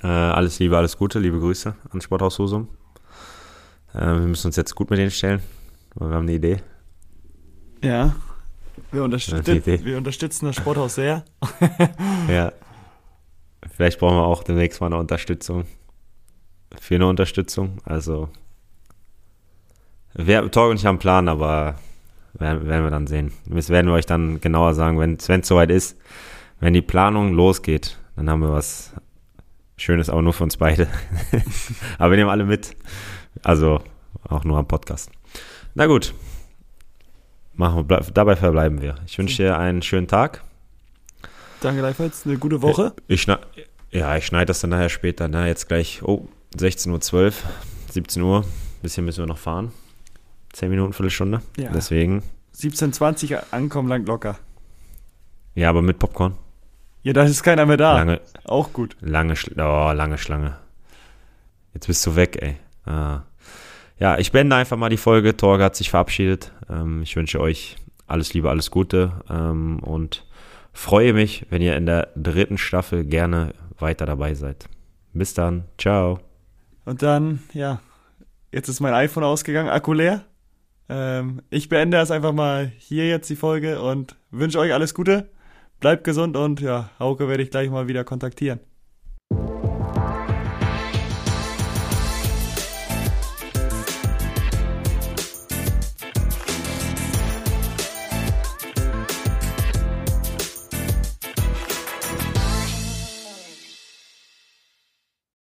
Äh, alles Liebe, alles Gute, liebe Grüße an Sporthaus Husum. Äh, wir müssen uns jetzt gut mit denen stellen, weil wir haben eine Idee. Ja. Wir, unterstützen, wir unterstützen das Sporthaus sehr. ja. Vielleicht brauchen wir auch demnächst mal eine Unterstützung. Für eine Unterstützung. Also. Wir, Talk und ich haben Plan, aber werden, werden wir dann sehen. Das werden wir euch dann genauer sagen, wenn es soweit ist. Wenn die Planung losgeht, dann haben wir was Schönes, aber nur für uns beide. aber wir nehmen alle mit. Also auch nur am Podcast. Na gut. Machen wir, dabei verbleiben wir. Ich wünsche dir einen schönen Tag. Danke gleichfalls. Eine gute Woche. Ich, ich ja, ich schneide das dann nachher später. Na, jetzt gleich, oh, 16.12 Uhr, 17 Uhr. Bisschen müssen wir noch fahren. 10 Minuten, Viertelstunde. Ja. Deswegen. 17.20 ankommen lang locker. Ja, aber mit Popcorn. Ja, da ist keiner mehr da. Lange, Auch gut. Lange, oh, lange Schlange. Jetzt bist du weg, ey. Ah. Ja, ich beende einfach mal die Folge. Torge hat sich verabschiedet. Ähm, ich wünsche euch alles Liebe, alles Gute ähm, und freue mich, wenn ihr in der dritten Staffel gerne weiter dabei seid. Bis dann. Ciao. Und dann, ja, jetzt ist mein iPhone ausgegangen, Akku leer. Ähm, ich beende das einfach mal hier jetzt die Folge und wünsche euch alles Gute. Bleibt gesund und ja, Hauke werde ich gleich mal wieder kontaktieren.